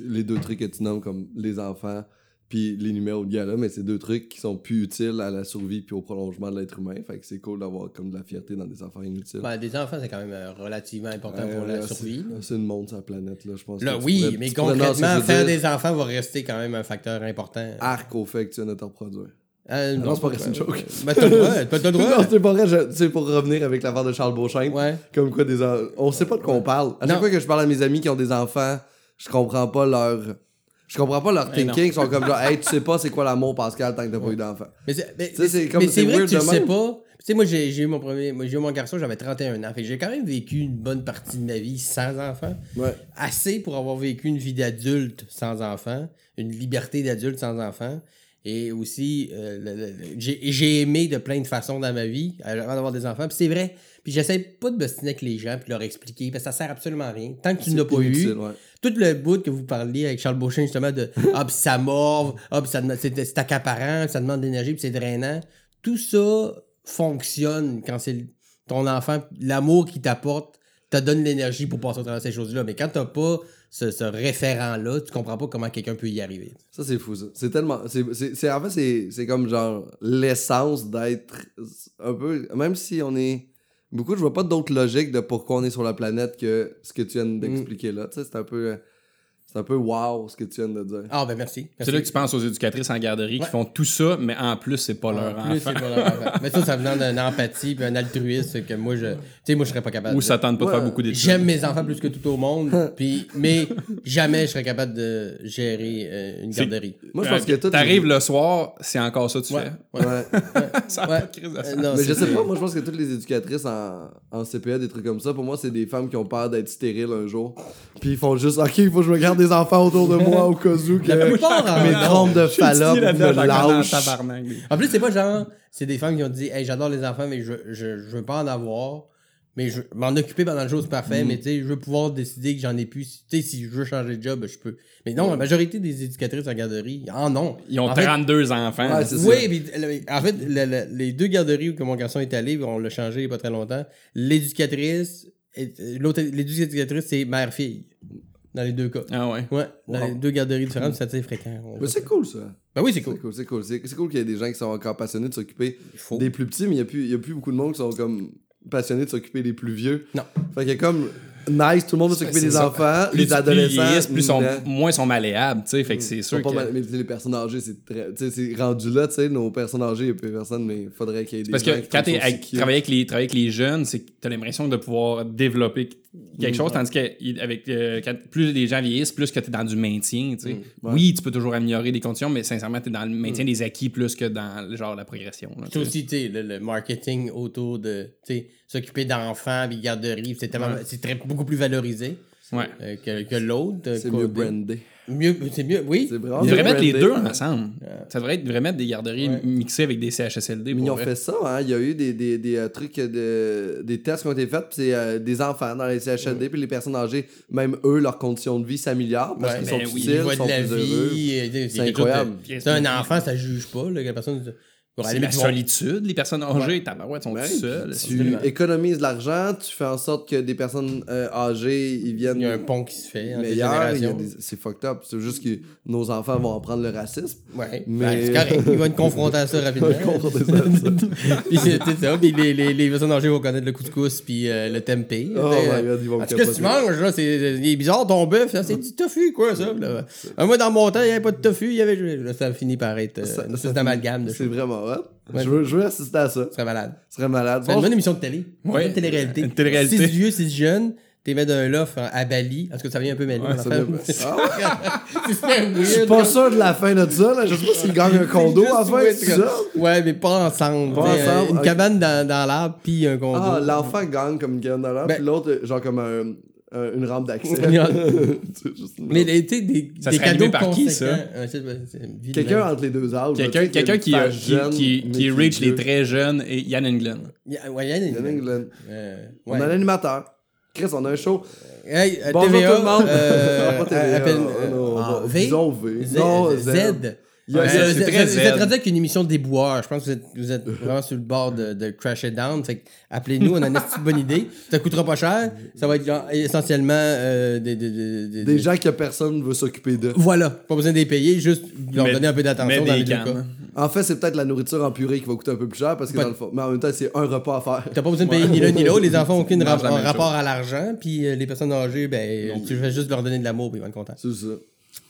les deux trucs que tu nommes comme les enfants puis les numéros de gala, mais c'est deux trucs qui sont plus utiles à la survie puis au prolongement de l'être humain. Fait que c'est cool d'avoir comme de la fierté dans des affaires inutiles. Ben, des enfants, c'est quand même euh, relativement important Euh, pour la survie. c'est- une monde sur la planète, là, je pense. Là, oui, pourrais- mais concrètement, faire des enfants va rester quand même un facteur important. Arc au fait que tu viens de te reproduire. Euh, non, c'est pas vrai, c'est une joke. Ben, t'as le droit, t'as le droit. non, c'est pas vrai, c'est pour revenir avec l'affaire de Charles Beauchamp. Ouais. Comme quoi, des on sait pas de quoi on parle. À chaque Non. fois que je parle à mes amis qui ont des enfants, je comprends pas leur. Je comprends pas leur Mais thinking. Ils sont comme genre, hey, tu sais pas c'est quoi l'amour, Pascal, tant que t'as pas eu d'enfant. Mais c'est comme- c'est vrai que tu le sais pas. Tu sais, moi, j'ai eu mon premier. Moi, j'ai eu mon garçon, j'avais 31 ans. Fait j'ai quand même vécu une bonne partie de ma vie sans enfant. Ouais. Assez pour avoir vécu une vie d'adulte sans enfant, une liberté d'adulte sans enfant. Et aussi, euh, j'ai aimé de plein de façons dans ma vie euh, avant d'avoir des enfants. Puis c'est vrai. Puis j'essaie pas de bostiner avec les gens puis de leur expliquer parce que ça sert absolument à rien. Tant que tu n'as pas eu, inutile, ouais. tout le bout que vous parliez avec Charles Beauchamp, justement, de Ah, puis ça morve, ah, puis c'est accaparant, ça demande de l'énergie, puis c'est drainant. Tout ça fonctionne quand c'est ton enfant, l'amour qu'il t'apporte, te donne l'énergie pour passer au travers de ces choses-là. Mais quand t'as pas ce, ce référent-là, tu comprends pas comment quelqu'un peut y arriver. Ça, c'est fou, ça. C'est tellement. c'est en fait, c'est- c'est comme genre l'essence d'être un peu. Même si on est. Beaucoup, je vois pas d'autre logique de pourquoi on est sur la planète que ce que tu viens d'expliquer là. Tu sais, c'est un peu. C'est un peu wow ce que tu viens de dire. Ah, ben merci. C'est là que tu penses aux éducatrices en garderie Ouais. qui font tout ça, mais en plus, c'est pas leur En plus, enfant. c'est pas leur enfant. Mais ça, ça venant d'une empathie puis un altruisme que moi, je. Tu sais, moi, je serais pas capable. Ou de- ça tente pas de faire beaucoup d'études. J'aime mes enfants plus que tout au monde, puis mais jamais je serais capable de gérer euh, une garderie. Moi, je pense que tout. T'arrives le soir, c'est encore ça que tu Ouais. fais? Ouais. Ça a Ouais. pas de crise de Euh, non, Mais je sais pas, moi je pense que toutes les éducatrices en, en CPA, des trucs comme ça, pour moi, c'est des femmes qui ont peur d'être stériles un jour. Puis ils font juste, ok, il faut que je me garde des enfants autour de moi au cas où que La plupart en- mes trompes de Fallope me en lâchent. En plus, c'est pas genre, c'est des femmes qui ont dit, hey, j'adore les enfants, mais je, je, je veux pas en avoir. Mais je veux m'en occuper pendant le jour, c'est parfait. Mm. Mais tu sais, je veux pouvoir décider que j'en ai plus. Tu sais, si je veux changer de job, ben, je peux. Mais non, la majorité des éducatrices en garderie, ah non. Ils ont En fait, 32 enfants. Ouais, c'est ça. Oui, puis, en fait, le- le- les deux garderies où que mon garçon est allé, on l'a changé il n'y a pas très longtemps. L'éducatrice, euh, l'autre, l'éducatrice, c'est mère-fille. Dans les deux cas. Ah ouais? Ouais, dans Wow. les deux garderies différentes, c'est assez fréquent. Mais c'est cool ça. Ben oui, c'est C'est cool. c'est cool. C'est c'est cool qu'il y ait des gens qui sont encore passionnés de s'occuper des plus petits, mais il n'y a, plus- il y a plus beaucoup de monde qui sont comme passionnés de s'occuper des plus vieux. Non. Fait qu'il y a comme nice, tout le monde veut s'occuper C'est des ça. enfants, Plus les adolescents. vieillisses, plus sont, moins sont malléables, tu sais. Fait que c'est Ils sûr pas que. mal- mais les personnes âgées, c'est très. Tu sais, c'est rendu là, tu sais, nos personnes âgées, il n'y a plus personne, mais il faudrait qu'il y ait des. Parce gens que quand tu travailles avec les, travailler avec les jeunes, c'est que tu as l'impression de pouvoir développer quelque chose, tandis que avec, euh, quand plus les gens vieillissent, plus que tu es dans du maintien. tu sais. ouais. Oui, tu peux toujours améliorer les conditions, mais sincèrement, tu es dans le maintien des acquis plus que dans genre la progression. là, C'est tu aussi, tu sais, le, le marketing autour de, tu sais, s'occuper d'enfants, puis garderies, c'est tellement, c'est très, beaucoup plus valorisé Ouais. euh, que, que l'autre. C'est mieux brandé. Mieux, c'est mieux, oui. C'est vraiment Ils devraient mettre les deux ensemble. Ça devrait être devrait mettre des garderies Ouais. mixées avec des CHSLD. Mais ils ont vrai. fait ça, hein. Il y a eu des, des, des euh, trucs, de, des tests qui ont été faits, puis c'est euh, des enfants dans les CHLD, puis les personnes âgées, même eux, leurs conditions de vie s'améliorent parce Ouais, qu'ils ben sont oui, utiles, il voit sont de la plus heureux. vie. euh, C'est incroyable. C'est un enfant, ça juge pas, là, que la personne. Pour C'est aller la solitude. Les personnes âgées, tabarouette, sont Ouais, tout seules. puis absolument. tu économises de l'argent, tu fais en sorte que des personnes euh, âgées, ils viennent Il y a un pont qui se fait des- C'est fucked up. C'est juste que nos enfants vont apprendre le racisme. Ouais, Mais- ben, correct. Ils vont être confrontés à ça rapidement. Confrontés à ça. puis c'est c'est ça. Puis les, les, les personnes âgées vont connaître le couscous puis euh, le tempeh. Oh Tu my God, ils vont si tu manges, là, c'est il est bizarre ton bœuf. C'est du tofu, quoi, ça. là. Euh, Moi, dans mon temps, il n'y avait pas de tofu. Il y avait... Là, ça finit par être euh, Ça- d'amalgame de C'est vraiment Ouais. Je, veux, je veux assister à ça. Ce serait malade. Ce serait malade. C'est une Bon, bonne émission de télé. Ouais. Une télé-réalité. Une télé-réalité. Six vieux, six jeunes. T'es mis d'un loft à Bali. Est-ce que ça vient un peu mêlé? Ouais, Ah Je suis pas sûr de la fin de ça. Là. Je sais pas s'il gagne un condo en fait. C'est ça? Ouais, mais pas ensemble. Pas t'sais, euh, ensemble, Une cabane dans, dans l'arbre, puis un condo. Ah, l'enfant gagne comme une graine de l'art, Ben- puis l'autre, genre comme un, un- une rampe d'accès. Mais tu sais, des, Ça des serait cadeaux animé par qui, ça? Euh, Quelqu'un entre les deux âges. Quelqu'un quelqu'un qui, qui, jeune, qui, qui est reach les très jeunes et Yann Englund. Yeah, ouais, Yann, Yann Englund. Euh, On a un animateur. Chris, on a un show. Hey, euh, Bonjour TVA, tout le monde. euh, TVA, appelle, euh, non, ah, V? disons V. Z, Non, Z. Z. Il y a- Ouais, il y a- Vous c'est êtes- très vous êtes zen. rendu avec une émission de déboire. Je pense que vous êtes, vous êtes vraiment sur le bord de, de crasher down. Fait que appelez-nous, on a une petite bonne idée. Ça coûtera pas cher. Ça va être genre, essentiellement euh, des, des, des, des- Des gens que personne ne veut s'occuper d'eux. Voilà, pas besoin de les payer, juste leur Mais- donner un peu mais d'attention des dans les deux cannes. cas. En fait, c'est peut-être la nourriture en purée qui va coûter un peu plus cher parce que Pas- dans le fond. Mais en même temps, c'est un repas à faire. T'as pas besoin de payer ni l'un ni l'autre. Les enfants ont aucun Ils mangent la ra- même rapport à l'argent. Puis euh, les personnes âgées, ben, tu fais juste leur donner de l'amour puis ils vont être contents. C'est ça.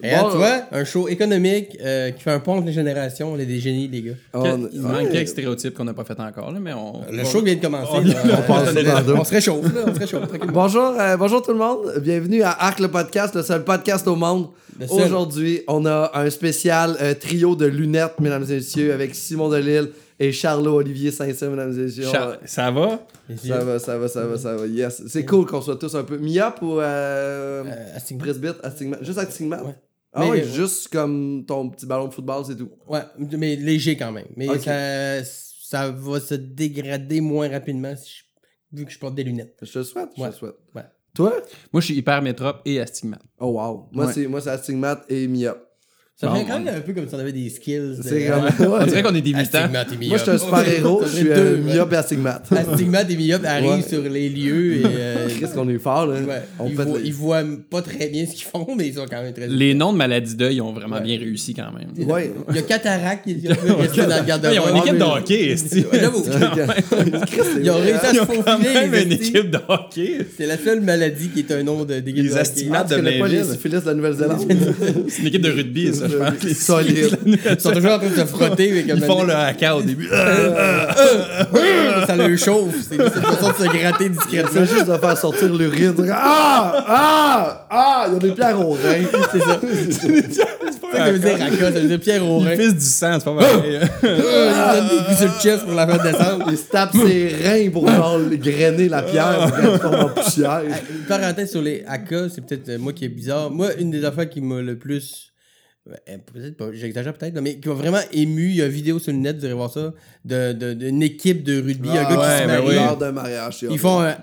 Et Bon, là, tu vois, un show économique euh, qui fait un pont entre les générations. On est des génies, les gars. On- Il manque quelques stéréotypes qu'on n'a pas fait encore, là, mais on. Le on- show vient de commencer. on- là. on passe dans deux. on se réchauffe, là. On se réchauffe. Bonjour, euh, bonjour tout le monde. Bienvenue à Arc le podcast, le seul podcast au monde. Aujourd'hui, on a un spécial euh, trio de lunettes, mesdames et messieurs, avec Simon Delille et Charlot Olivier Saint-Cyr, mesdames et messieurs. Char- Ça va? Ça va, ça va, ça va, ça va. Yes. C'est cool qu'on soit tous un peu. Mia pour euh, Euh, astigmat. presbyte, astigmat. Juste astigmat? Ouais. Ah Mais- ouais, juste comme ton petit ballon de football, c'est tout. Ouais, mais léger quand même. Mais ça, ça va se dégrader moins rapidement si je- vu que je porte des lunettes. Je te le souhaite, je Ouais. te le souhaite. Ouais. Toi? Moi, je suis hyper métrope et astigmate. Oh wow. Moi, Ouais. c'est moi c'est astigmat et Mia. Ça Bon, fait quand on- même un peu comme si on avait des skills. de- C'est. On ouais. dirait qu'on est des mutants. Moi, je suis un super héros, je suis deux, un Mia et astigmate. Astigmate et Myope arrivent Ouais. sur les lieux et. euh, Qu'est-ce qu'on est fort, là? ouais, On ils, voient, les- ils voient pas très bien ce qu'ils font, mais ils sont quand même très. Les noms de maladies d'œil ont vraiment Ouais. bien réussi quand même. Ouais. Il y a Cataracte qui est resté dans le Ils garde-robe. ont une équipe de hockey. Ils ont réussi à Ils se faufiler. même une équipe de hockey. C'est la seule maladie qui est un nom de d'équipe Les de hockey. astigmates. Ah, de la Nouvelle-Zélande? C'est une équipe de rugby, ça, je pense. Les- Solide. Ils sont toujours en train de se frotter. mais comme Ils font le haka au début. Ça le chauffe. C'est une façon de se gratter discrètement. C'est juste de faire sortir l'urine. Ah! Ah! Ah! Il y a des pierres au rein. C'est ça. C'est ça que ça veut dire Raka. Ça veut dire Pierre Ils Aurin. pissent du sang, c'est pas pareil. Il donne des coups sur le chest pour la faire descendre. Il se tape ses reins pour genre grainer la pierre pour qu'elle tombe en poussière. Ah, Une parenthèse sur les AK, c'est peut-être euh, moi qui est bizarre. Moi, une des affaires qui m'a le plus. Euh, Peut-être pas, j'exagère peut-être, mais qui m'a vraiment ému, il y a une vidéo sur le net, vous irez voir ça, de- de- d'une équipe de rugby, un gars qui se ben marie. oui. Lors d'un mariage. Ils font un.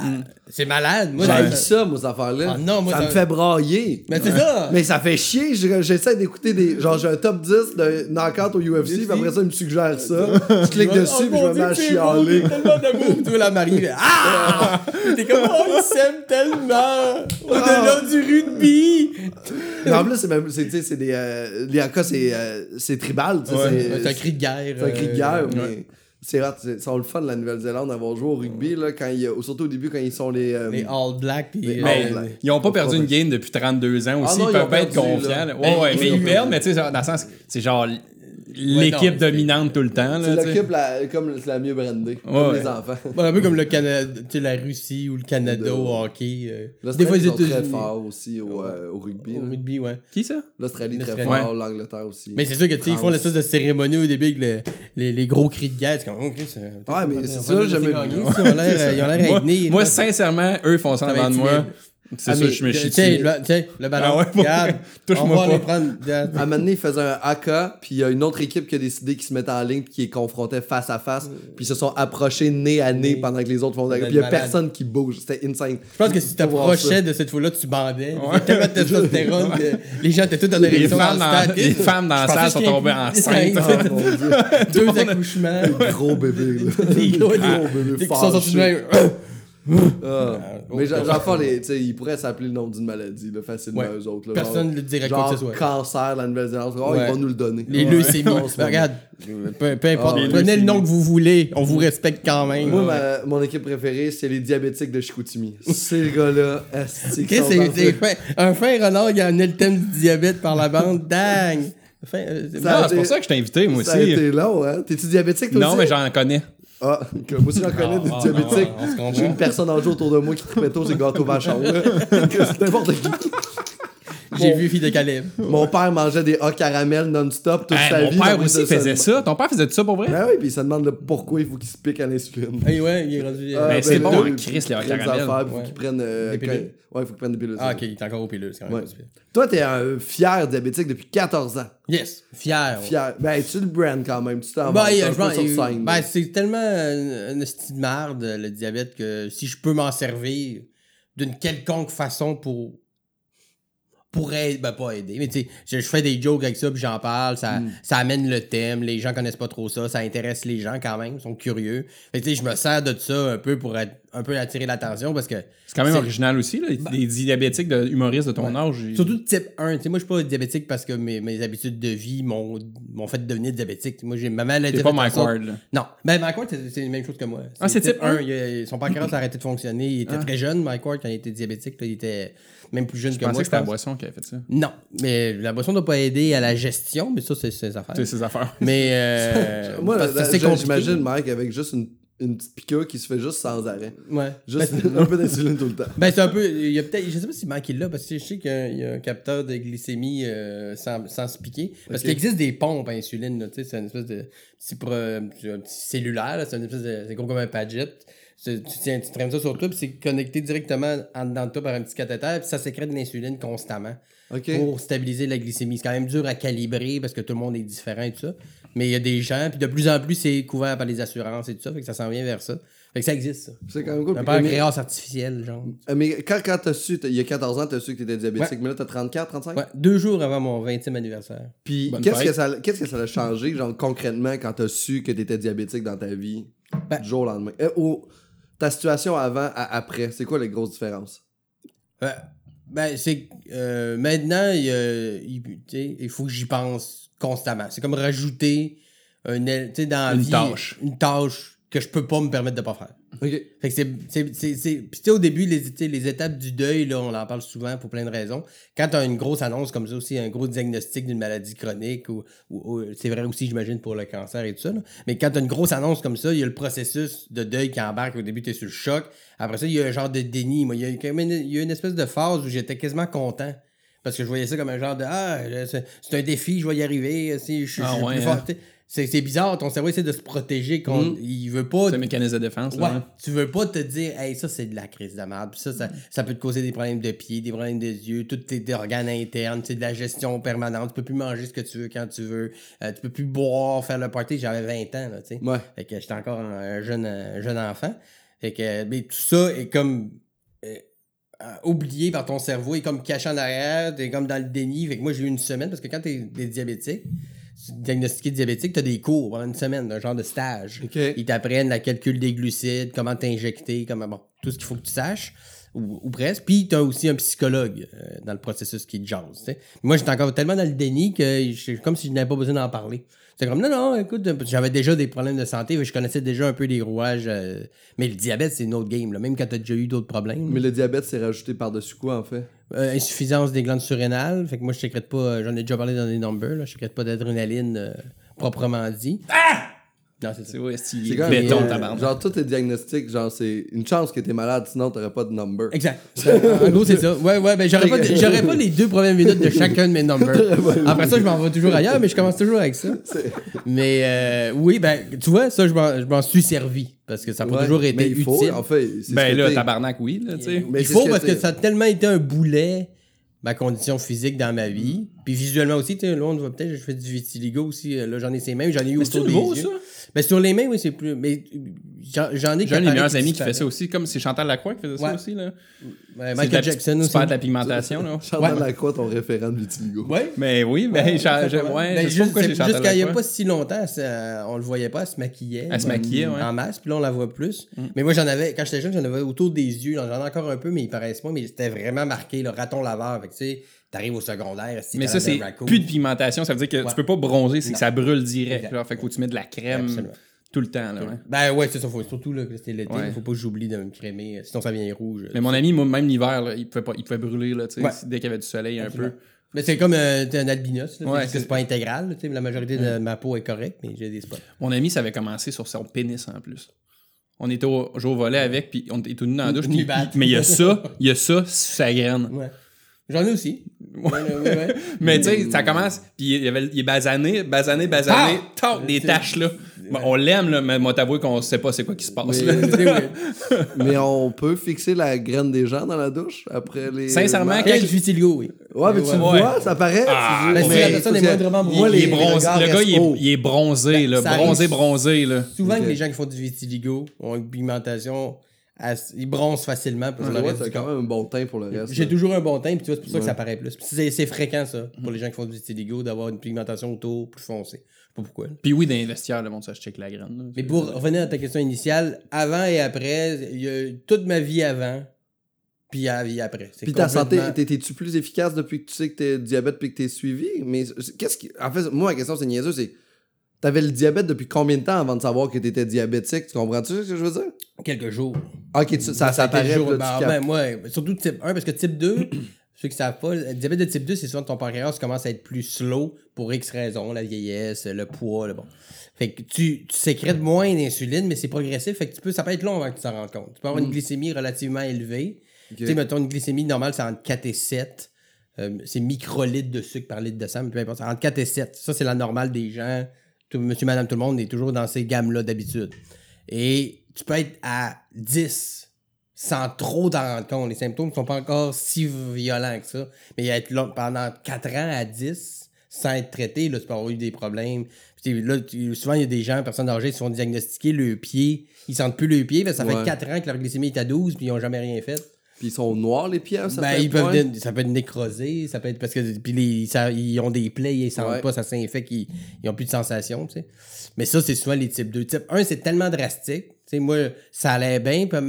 C'est malade. Moi, J'haïs ça- ça, moi, ces affaires-là. Ah non, moi, ça, ça- me fait brailler. Mais c'est ça. Mais ça fait chier. Je- J'essaie d'écouter des. Genre, j'ai un top 10 de knockout au UFC, puis après ça, il me suggère ça. Je clique Oh dessus, puis je me mets à chialer. tellement d'amour, tu la marier. Ah! T'es comme, oh, ils s'aiment tellement! Au-delà du rugby! Mais en plus, c'est même. c'est- tu sais, c'est des. euh, les AK, c'est euh, c'est tribal. tu sais, C'est un cri de guerre. C'est un cri de guerre, euh, mais. C'est rare, c'est c'est le fun de la Nouvelle-Zélande d'avoir joué au rugby, là, quand il y a- surtout au début, quand ils sont les. euh, Les All Blacks. puis, Les euh, Blacks. ils ont pas perdu une game depuis 32 ans aussi. Ah non, ils peuvent pas être confiants. là. Ouais, ouais, mais ils perdent, mais tu sais, dans le sens, c'est genre l'équipe dominante tout le temps. c'est Là, tu sais. l'équipe la- comme la mieux brandée. Comme Ouais. les enfants. Un peu comme le Canada, tu sais, la Russie ou le Canada au hockey. euh, L'Australie, des fois, ils sont très forts aussi au, euh, au rugby. Au là. rugby, ouais. Qui ça? L'Australie, très fort. L'Angleterre aussi. Mais c'est sûr que, tu sais, ils font l'espèce de cérémonie au début avec le- les, les gros cris de guerre. C'est comme, ok, c'est. Ouais, mais c'est ça, laisser bien. gagner, ça, Ils ont l'air euh, ils ont l'air Moi, sincèrement, eux font ça avant de moi. C'est Ah, ça, mais je me chie Tiens, dessus. le, tiens, le ballon. Ah ouais, regarde. touche-moi on va pas. les prendre. À un moment donné, il faisait un AK, puis il y a une autre équipe qui a décidé qu'ils se mettent en ligne, puis qui les confrontait face à face, puis ils se sont approchés nez à nez Oui. pendant que les autres font Puis il y a malade. personne qui bouge. C'était insane. Je pense que si tu t'approchais de cette fois-là, tu bandais. Tellement de testostérone que les gens étaient tous dans Les l'érection. femmes dans, les femmes dans la salle sont tombées enceintes. Ah, Dieu. Deux accouchements. Gros bébé, là. Des gros Gros des- bébé des qui sont sortis fâché. même. Ah. Mais j'en j'en fais les. Tu sais, ils pourraient s'appeler le nom d'une maladie, là, facilement, Ouais. eux autres. Là, Personne ne le dirait quoi que ce Genre soit. cancer, la Nouvelle-Zélande. Oh, Ouais. ils vont nous le donner. Les Ouais. leucémies. Regarde, peu, peu importe. Ah, Prenez le nom que vous voulez. On vous respecte quand même. Moi, ma- mon équipe préférée, c'est les diabétiques de Chicoutimi. Ces gars-là, Chris, sont c'est? Un fin renard qui a amené le thème du diabète par la bande. Dang! Fin, euh, c'est- Ah, pour ça que je t'ai invité, moi Ça a aussi. été long, hein? T'es-tu diabétique, toi Non, aussi? mais j'en connais. Ah, que moi aussi j'en connais des Ah, ah, diabétiques. ah, se comprend. J'ai une personne âgée autour de moi qui tripait tous ses gâteaux vachons. Que c'est n'importe qui. J'ai vu Fille de Caleb. Mon père mangeait des hauts caramel non-stop toute Hey, sa mon vie. père après aussi faisait ça. Ton père faisait ça pour vrai? Ben oui, puis il se demande pourquoi il faut qu'il se pique à l'insuline. Hey, ouais, il est rendu. Ah, Ben, c'est bon il- Christ, les hauts il caramel. affaires, faut Ouais. qu'il prenne. euh, Des quand- pilules? Ouais, il faut qu'il prenne des pilules. Ah, ok, il est encore au pilule, c'est quand même. Toi, t'es un fier diabétique depuis 14 ans. Yes, fier. ouais. Fier. Ben, tu le brand quand même? Tu t'en Ben, ben, c'est tellement une, de marde, le diabète, que si je peux m'en servir d'une quelconque façon pour pourrait ben pas aider. Mais tu sais je, je fais des jokes avec ça puis j'en parle ça, ça amène le thème les gens connaissent pas trop ça ça intéresse les gens quand même ils sont curieux. Fait tu sais je me sers de ça un peu pour être un peu attirer l'attention parce que C'est quand même c'est- original aussi, là. Des diabétiques de humoristes de ton âge. ils- Surtout de type 1. Tu sais, moi, je suis pas diabétique parce que mes, mes habitudes de vie m'ont m'ont fait devenir diabétique. Moi, j'ai ma maladie. T'es pas Mike Ward, là. Non. Ben, Mike Ward, c'est c'est la même chose que moi. Ah, c'est type 1? Il a- son pancréas a arrêté de fonctionner. Il était très jeune, Mike Ward, quand il était diabétique. là, il était même plus jeune Je que pensais moi. que c'était la boisson qui avait fait ça. Non. Mais la boisson doit pas aider à la gestion, mais ça, c'est ses affaires. C'est ses affaires. Mais, euh, Moi, que c'est j'imagine Mike avec juste une, une petite piqûre qui se fait juste sans arrêt. Ouais. Juste Ben, un peu d'insuline tout le temps. Ben, c'est un peu. Il y a peut-être. Je sais pas si Mike est là, parce que je sais qu'il y a, un capteur de glycémie euh, sans, sans se piquer. Parce qu'il existe des pompes à insuline, là, tu sais, c'est une espèce de petit, pro- un petit cellulaire, là, c'est une espèce de. C'est gros comme un Padget. Tu, tu tiens, tu traînes ça sur toi, puis c'est connecté directement en dedans de toi par un petit cathéter, puis ça sécrète de l'insuline constamment pour stabiliser la glycémie. C'est quand même dur à calibrer parce que tout le monde est différent et tout ça. Mais il y a des gens, puis de plus en plus, c'est couvert par les assurances et tout ça, fait que ça s'en vient vers ça. Fait que ça existe, ça. C'est quand même cool. Un Puis, mais, pancréas artificiel, genre. euh, mais quand, quand t'as su, il y a 14 ans, t'as su que t'étais diabétique, mais là t'as 34, 35? Ouais, deux jours avant mon 20e anniversaire. Puis qu'est-ce que, ça, qu'est-ce que ça a changé, genre concrètement, quand t'as su que t'étais diabétique dans ta vie, Ben- du jour au lendemain? Euh, ou ta situation avant à après, c'est quoi les grosses différences? Ben, ben, c'est que, euh, maintenant, il, il faut que j'y pense constamment. C'est comme rajouter un, el- tu sais, dans Une vie, tâche. une tâche que je peux pas me permettre de pas faire. OK. Fait que c'est. Puis, tu sais, au début, les, étapes du deuil, là, on en parle souvent pour plein de raisons. Quand tu as une grosse annonce comme ça aussi, un gros diagnostic d'une maladie chronique, ou, ou- ou- c'est vrai aussi, j'imagine, pour le cancer et tout ça. là. Mais quand tu as une grosse annonce comme ça, il y a le processus de deuil qui embarque. Au début, tu es sur le choc. Après ça, il y a un genre de déni. Moi, il y a, une, il y a une espèce de phase où j'étais quasiment content. Parce que je voyais ça comme un genre de Ah, c'est un défi, je vais y arriver. Si, je, suis- Ah ouais, plus hein? fort. C'est c'est bizarre, ton cerveau essaie de se protéger. contre Il veut pas C'est un mécanisme de défense, Ouais, là. hein. tu veux pas te dire, hey, ça c'est de la crise de merde. Puis ça, ça, ça peut te causer des problèmes de pied, des problèmes de yeux, tous tes organes internes, c'est de la gestion permanente. Tu peux plus manger ce que tu veux quand tu veux. Euh, tu peux plus boire, faire le party. J'avais 20 ans, là, tu sais. Ouais. Fait que j'étais encore un jeune, un jeune enfant. Fait que, mais tout ça est comme euh, euh, oublié par ton cerveau, est comme caché en arrière, t'es comme dans le déni. Fait que moi, j'ai eu une semaine parce que quand t'es t'es diabétique, tu es diagnostiqué diabétique, t'as des cours pendant une semaine, un genre de stage. Ils t'apprennent la calcul des glucides, comment t'injecter, comment bon, tout ce qu'il faut que tu saches, ou, ou presque. Puis t'as aussi un psychologue euh, dans le processus qui te jase. Moi, j'étais encore tellement dans le déni que c'est comme si je n'avais pas besoin d'en parler. C'est comme, non, non, écoute, j'avais déjà des problèmes de santé, je connaissais déjà un peu les rouages. euh, mais le diabète, c'est une autre game, là, même quand t'as déjà eu d'autres problèmes. Mais le diabète, c'est rajouté par-dessus quoi, en fait? Euh, insuffisance des glandes surrénales. Fait que moi, je sécrète pas, euh, j'en ai déjà parlé dans des numbers, là, je sécrète pas d'adrénaline euh, proprement dit. Ah! Non, c'est ça. Ouais, c'est C'est quand même. béton, euh, tabarnak. genre, tous tes diagnostics, genre, c'est une chance que t'es malade, sinon t'aurais pas de number. Exact. en gros, c'est ça. Ouais, ouais, ben j'aurais pas, j'aurais pas les deux premières minutes de chacun de mes numbers. Après ça, je m'en vais toujours ailleurs, mais je commence toujours avec ça. Mais euh, oui, ben, tu vois, ça, je m'en, je m'en suis servi. Parce que ça a pas Ouais, toujours été mais il faut, utile. en fait. c'est ce Ben que là, t'es. tabarnak, oui, là, tu sais. Mais Il faut ce parce que ça a tellement été un boulet, ma condition physique dans ma vie. Puis visuellement aussi, tu sais, là, on voit peut-être, je fais du vitiligo aussi. euh, Là, j'en ai ces mains, j'en ai eu Mais c'est autour des nouveau, yeux. ça? Ben, sur les mains, oui, c'est plus. Mais j'en, ai J'ai un qui de mes meilleurs amis qui fait ça aussi, comme c'est Chantal Lacroix qui faisait ça Ouais. aussi, là. Ouais, C'est de Michael la- Jackson Tu aussi. perds de la pigmentation, là. Chantal Ouais. Lacroix, ton référent de vitiligo. Ouais. Mais oui, mais Ben, ouais, je sais juste- pas pourquoi j'ai c'est- Chantal Jusqu'à il y a pas si longtemps, ça- on le voyait pas, elle se maquillait. Elle se maquillait, ouais. Mm. En masse, puis là, on la voit plus. Mais moi, j'en avais, quand j'étais jeune, j'en avais autour des yeux. J'en ai encore un peu, mais ils paraissent pas, mais c'était vraiment marqué, le raton laveur. Fait que, tu sais, t'arrives au secondaire, si Mais ça, c'est plus de pigmentation. Ça veut dire que Ouais. tu peux pas bronzer, c'est que ça brûle direct. Là. Fait qu'il faut que tu mets de la crème Absolument. tout le temps. Là, ouais. Ben ouais, c'est ça, faut, surtout là, que c'était l'été, Ouais. faut pas que j'oublie de me crémer, euh, sinon ça vient rouge. Mais mon ami, moi, même l'hiver, il, pouvait pas, il pouvait brûler là, dès qu'il y avait du soleil un peu. Mais c'est comme euh, un albinos, là, Ouais, c'est pas intégral, la majorité de ma peau est correcte, mais j'ai des spots. Mon ami, ça avait commencé sur son pénis en plus. On était au, joué au volet avec, puis on était tout nus dans la douche. Nu mais il y a ça, il y a ça sur sa graine. Ouais. J'en ai aussi. Ouais, ouais, ouais. Mais tu sais, ça commence, puis il, y avait- il est basané, basané, basané, tac, des taches là. Bon, on l'aime, là, mais moi, t'avouer qu'on sait pas c'est quoi qui se passe. Mais- là. Mais on peut fixer la graine des gens dans la douche après les. Sincèrement, matchs? Quel vitiligo, oui. Ouais, mais tu le Ouais. vois, ça paraît. Ah, Ben, mais- la personne est moindrement moi, il, est les bronzé. regards Le gars, il est, il est bronzé, Ben, là. Bronzé, bronzé, là. Souvent que les gens qui font du vitiligo ont une pigmentation elle il bronze facilement pour Ouais, quand même un bon teint pour le reste. J'ai toujours un bon teint, puis tu vois, c'est pour ça que ça paraît plus. C'est fréquent, ça, pour les gens qui font du vitiligo, d'avoir une pigmentation autour plus foncée. Je sais pas pourquoi. Puis oui, dans les vestiaires, le monde se check la graine. là. Mais pour revenir à ta question initiale, avant et après, il y a toute ma vie avant, puis la vie après. Puis ta santé, t'es-tu plus efficace depuis que tu sais que t'es diabète puis que t'es suivi? Mais qu'est-ce qui. En fait, moi, ma question, c'est niaiseux, c'est. T'avais le diabète depuis combien de temps avant de savoir que t'étais diabétique? Tu comprends-tu ce que je veux dire? Quelques jours. Ok, tu- ça, ça, Ça apparaît. le jour- puis là, ben, ben, moi, surtout type 1, parce que type 2, ceux qui savent pas, le diabète de type 2, c'est souvent que ton pancréas commence à être plus slow pour X raisons, la vieillesse, le poids, le bon. Fait que tu, tu sécrètes moins d'insuline, mais c'est progressif, fait que tu peux, ça peut être long avant que tu t'en rendes compte. Tu peux avoir une glycémie relativement élevée. Tu sais, mettons, une glycémie normale, c'est entre 4 et 7. Euh, c'est microlitres de sucre par litre de sang, mais peu importe. c'est Entre 4 et 7. Ça, c'est la normale des gens. Tout- monsieur, madame, tout le monde est toujours dans ces gammes-là d'habitude. Et tu peux être à 10 sans trop t'en rendre compte. Les symptômes ne sont pas encore si violents que ça. Mais être là pendant 4 ans à 10 sans être traité, là, tu peux avoir eu des problèmes. Puis, là, tu- souvent, il y a des gens, personnes âgées, qui se font diagnostiquer le pied. Ils sentent plus le pied, parce que ça Ouais. fait 4 ans que leur glycémie est à 12 puis ils n'ont jamais rien fait. Puis ils sont noirs, les pieds, un Ben, ils peuvent dé- ça peut être nécrosé, ça peut être parce que puis les, ça- ils ont des plaies, ils sentent Ouais. pas, ça s'infecte, ils, ils ont plus de sensation, tu sais. Mais ça, c'est souvent les types 2. Type 1, c'est tellement drastique. Tu sais, moi, ça allait bien, puis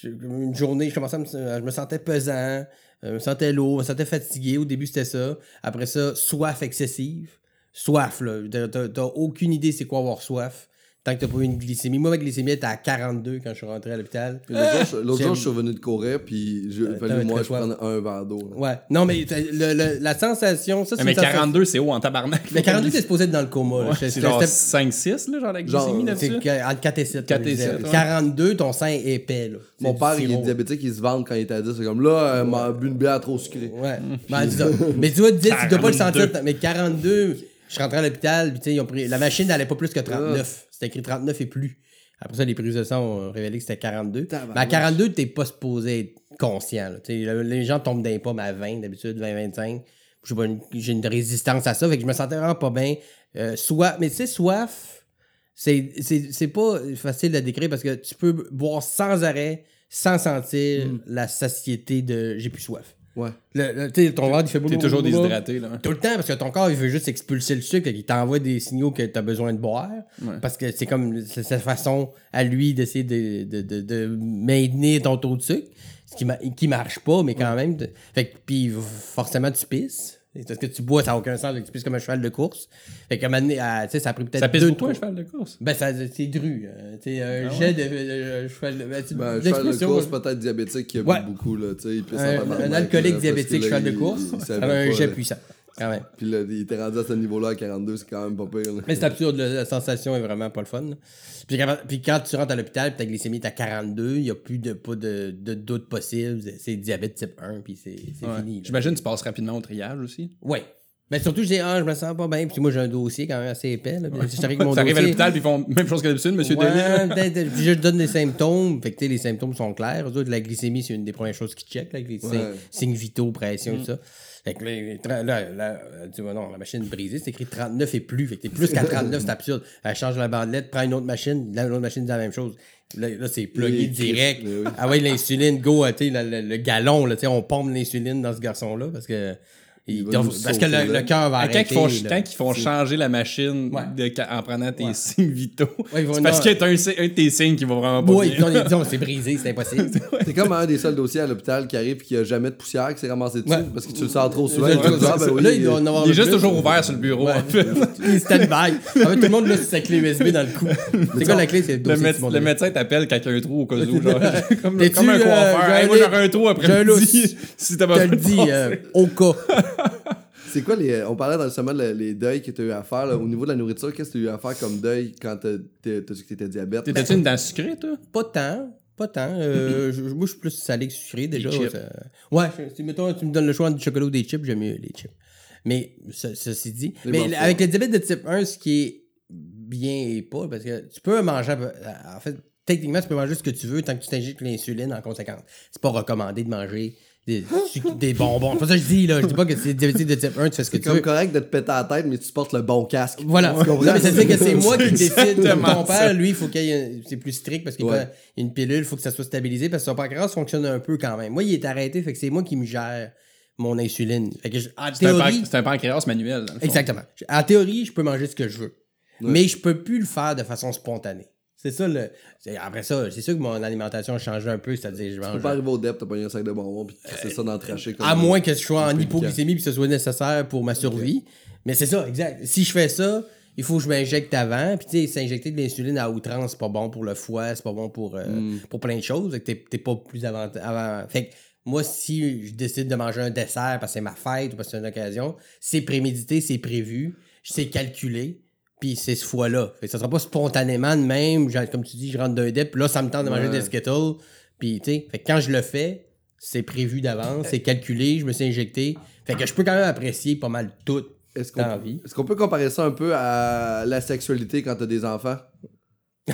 je- une journée, je commençais à me, je me sentais pesant, euh, je me sentais lourd, je me sentais fatigué. Au début, c'était ça. Après ça, soif excessive. Soif, là. T'as aucune idée c'est quoi avoir soif. Tant que t'as pas eu une glycémie. Moi, ma glycémie était à 42 quand je suis rentré à l'hôpital. Puis L'autre jour, je- je suis revenu de courir, puis j'ai t'avais fallu, moi, je prenne un verre d'eau. Ouais. Non, mais t'as- le- le- la sensation, ça, c'est Mais une sensation- 42, c'est haut en tabarnak. Mais 42, t'es supposé être dans le coma. Ouais, c'est genre c'était- 5-6, là, genre la glycémie C'est là-dessus. entre 4 et 7. 4 et 7, ouais. 42, ton sein est épais. Là. Mon C'est père, il est diabétique, il se vante quand il est à 10. C'est comme là, il m'a bu une bière trop sucrée. Ouais. Ben, c'est. Mais tu vois, 10, tu dois pas le 42. sentir. Mais 42, je suis rentré à l'hôpital, puis tu sais, ils ont pris... la machine n'allait pas plus que 39. C'était écrit 39 et plus. Après ça, les prises de sang ont révélé que c'était 42. Tabarnak. Mais à 42, t'es pas supposé être conscient. là. Les gens tombent d'un pommes à 20, d'habitude, 20-25. J'ai une- une résistance à ça, fait que je me sentais vraiment pas bien. Euh, soif, mais tu sais, soif, c'est pas facile à décrire parce que tu peux boire sans arrêt, sans sentir Mm. la satiété de j'ai plus soif. Ouais. Le, le- tu sais, ton ventre, il fait T'es toujours déshydraté, là. Tout le temps, parce que ton corps, il veut juste expulser le sucre, il t'envoie des signaux que tu as besoin de boire. Ouais. Parce que c'est comme sa façon à lui d'essayer de, de, de, de maintenir ton taux de sucre. Ce qui, ma- qui marche pas, mais quand même. fait que, puis forcément, tu pisses. Parce que tu bois, ça n'a aucun sens, tu pisses comme un cheval de course. Fait qu'à un moment donné, ah, tu sais, ça a pris peut-être Ça pèse deux, beaucoup, un trois- cheval de course? Ben, ça, c'est dru. euh, tu sais, un jet de, de- de cheval de. Ben, Ben, un cheval de course, peut-être diabétique, qui a bu beaucoup, là, tu sais. il pisse en un, alcoolique diabétique, que là, cheval de il- course, il ça un jet là. puissant. Quand même. Puis là, il était rendu à ce niveau-là à 42, c'est quand même pas pire. là. Mais c'est absurde, la sensation est vraiment pas le fun. Puis, quand- puis quand tu rentres à l'hôpital, puis ta glycémie est à 42, il n'y a plus de, pas de, de doute possible. C'est diabète type 1, puis c'est Ouais. fini. J'imagine que tu passes rapidement au triage aussi. Ouais. Mais surtout, je dis, ah, je me sens pas bien. Puis moi, j'ai un dossier quand même assez épais. Là. Puis, j'arrive avec mon Tu arrives à l'hôpital puis ils font même chose que d'habitude, monsieur Ouais, Denis. je donne des symptômes. Fait que, tu sais, les symptômes sont clairs. Eux autres, la glycémie, c'est une des premières choses qu'ils checkent, là, les Ouais. signes, signes vitaux, pression, Mm. tout ça. Fait que là, tra- là, là, euh, tu vois, non, la machine brisée, c'est écrit 39 et plus. Fait que t'es plus qu'à 39, c'est absurde. Elle change la bandelette, prend une autre machine, l'autre machine dit la même chose. Là, là c'est plugué direct. Oui. Ah ouais, l'insuline, go, euh, tu sais, le, le- le galon, là, tu sais, on pompe l'insuline dans ce garçon-là parce que. Il- va nous parce que le, cœur va Quand arrêter. ils font, là. quand ils font changer la machine Ouais. de- quand- en prenant tes Ouais. signes vitaux, Ouais, ils c'est parce qu'il y a un, un de tes signes qui va vraiment pas Oui, bien. disons, disons, c'est brisé, c'est impossible. T'es comme un des seuls dossiers à l'hôpital qui arrive et qui a jamais de poussière qui s'est ramassé dessus Ouais. parce que tu le sens trop souvent. Là, ben oui, là, il doit en avoir Il est juste toujours ouvert sur le bureau. Ouais. en fait. Il est stand-by. Tout le monde là, c'est sa clé USB dans le cou. C'est quoi la clé? C'est le médecin t'appelle quand il y a un trou au cas où, genre, comme, un euh, coiffeur. moi, j'aurais un trou j'ai un après-midi. si t'as Je pas te le dis, euh, au cas. C'est quoi les. On parlait dans le semaine les, les deuils que tu as eu à faire là, au niveau de la nourriture. Qu'est-ce que tu as eu à faire comme deuil quand t'as t'as- t'as su que t'étais diabète? T'étais-tu une dent sucrée, toi? Pas tant. Pas tant. Euh, je- moi, je suis plus salé que sucré déjà. chips. ça- Ouais, je- si mettons, tu me donnes le choix entre du chocolat ou des chips, j'aime mieux les chips. Mais ce- ceci dit. Mais avec le diabète de type 1, ce qui est bien et pas, parce que tu peux manger. En fait, techniquement, tu peux manger ce que tu veux tant que tu t'injectes l'insuline en conséquence. C'est pas recommandé de manger des, bonbons. C'est ça que je dis, là. Je dis pas que c'est diabétique de type 1, tu fais ce que C'est tu veux. correct de te péter la tête, mais tu portes le bon casque. Voilà. Tu comprends? Non, mais ça veut dire que c'est moi qui décide. Comme exactement ton ça. père, lui, il faut qu'il y ait c'est plus strict parce qu'il y Ouais. a une pilule, il faut que ça soit stabilisé parce que son pancréas fonctionne un peu quand même. Moi, il est arrêté, fait que c'est moi qui me gère mon insuline. Fait que je- en C'est un, pan- théorie, c'est un pancréas manuel. exactement. En théorie, je peux manger ce que je veux. Mais je peux plus le faire de façon spontanée. C'est ça le. Après ça, c'est sûr que mon alimentation a changé un peu, c'est-à-dire je Tu peux mange. pas arriver au DEP, t'as pas un sac de bonbons, puis c'est ça dans le traché. comme- À moins que je sois en hypoglycémie puis que ce soit nécessaire pour ma survie. Mais c'est ça, exact. Si je fais ça, il faut que je m'injecte avant. Puis tu sais, s'injecter de l'insuline à outrance, c'est pas bon pour le foie, c'est pas bon pour, euh, Mm. pour plein de choses. Fait que t'es- t'es pas plus avant, avant. Fait que moi, si je décide de manger un dessert parce que c'est ma fête ou parce que c'est une occasion, c'est prémédité, c'est prévu, c'est calculé. Puis c'est ce fois-là. Fait que ça sera pas spontanément de même. genre, Comme tu dis, je rentre d'un dep, puis là, ça me tente de manger Ouais. des Skittles. Puis, tu sais, fait que quand je le fais, c'est prévu d'avance, c'est calculé, je me suis injecté. Fait que je peux quand même apprécier pas mal tout Est-ce dans la qu'on vie. est-ce qu'on peut comparer ça un peu à la sexualité quand t'as des enfants?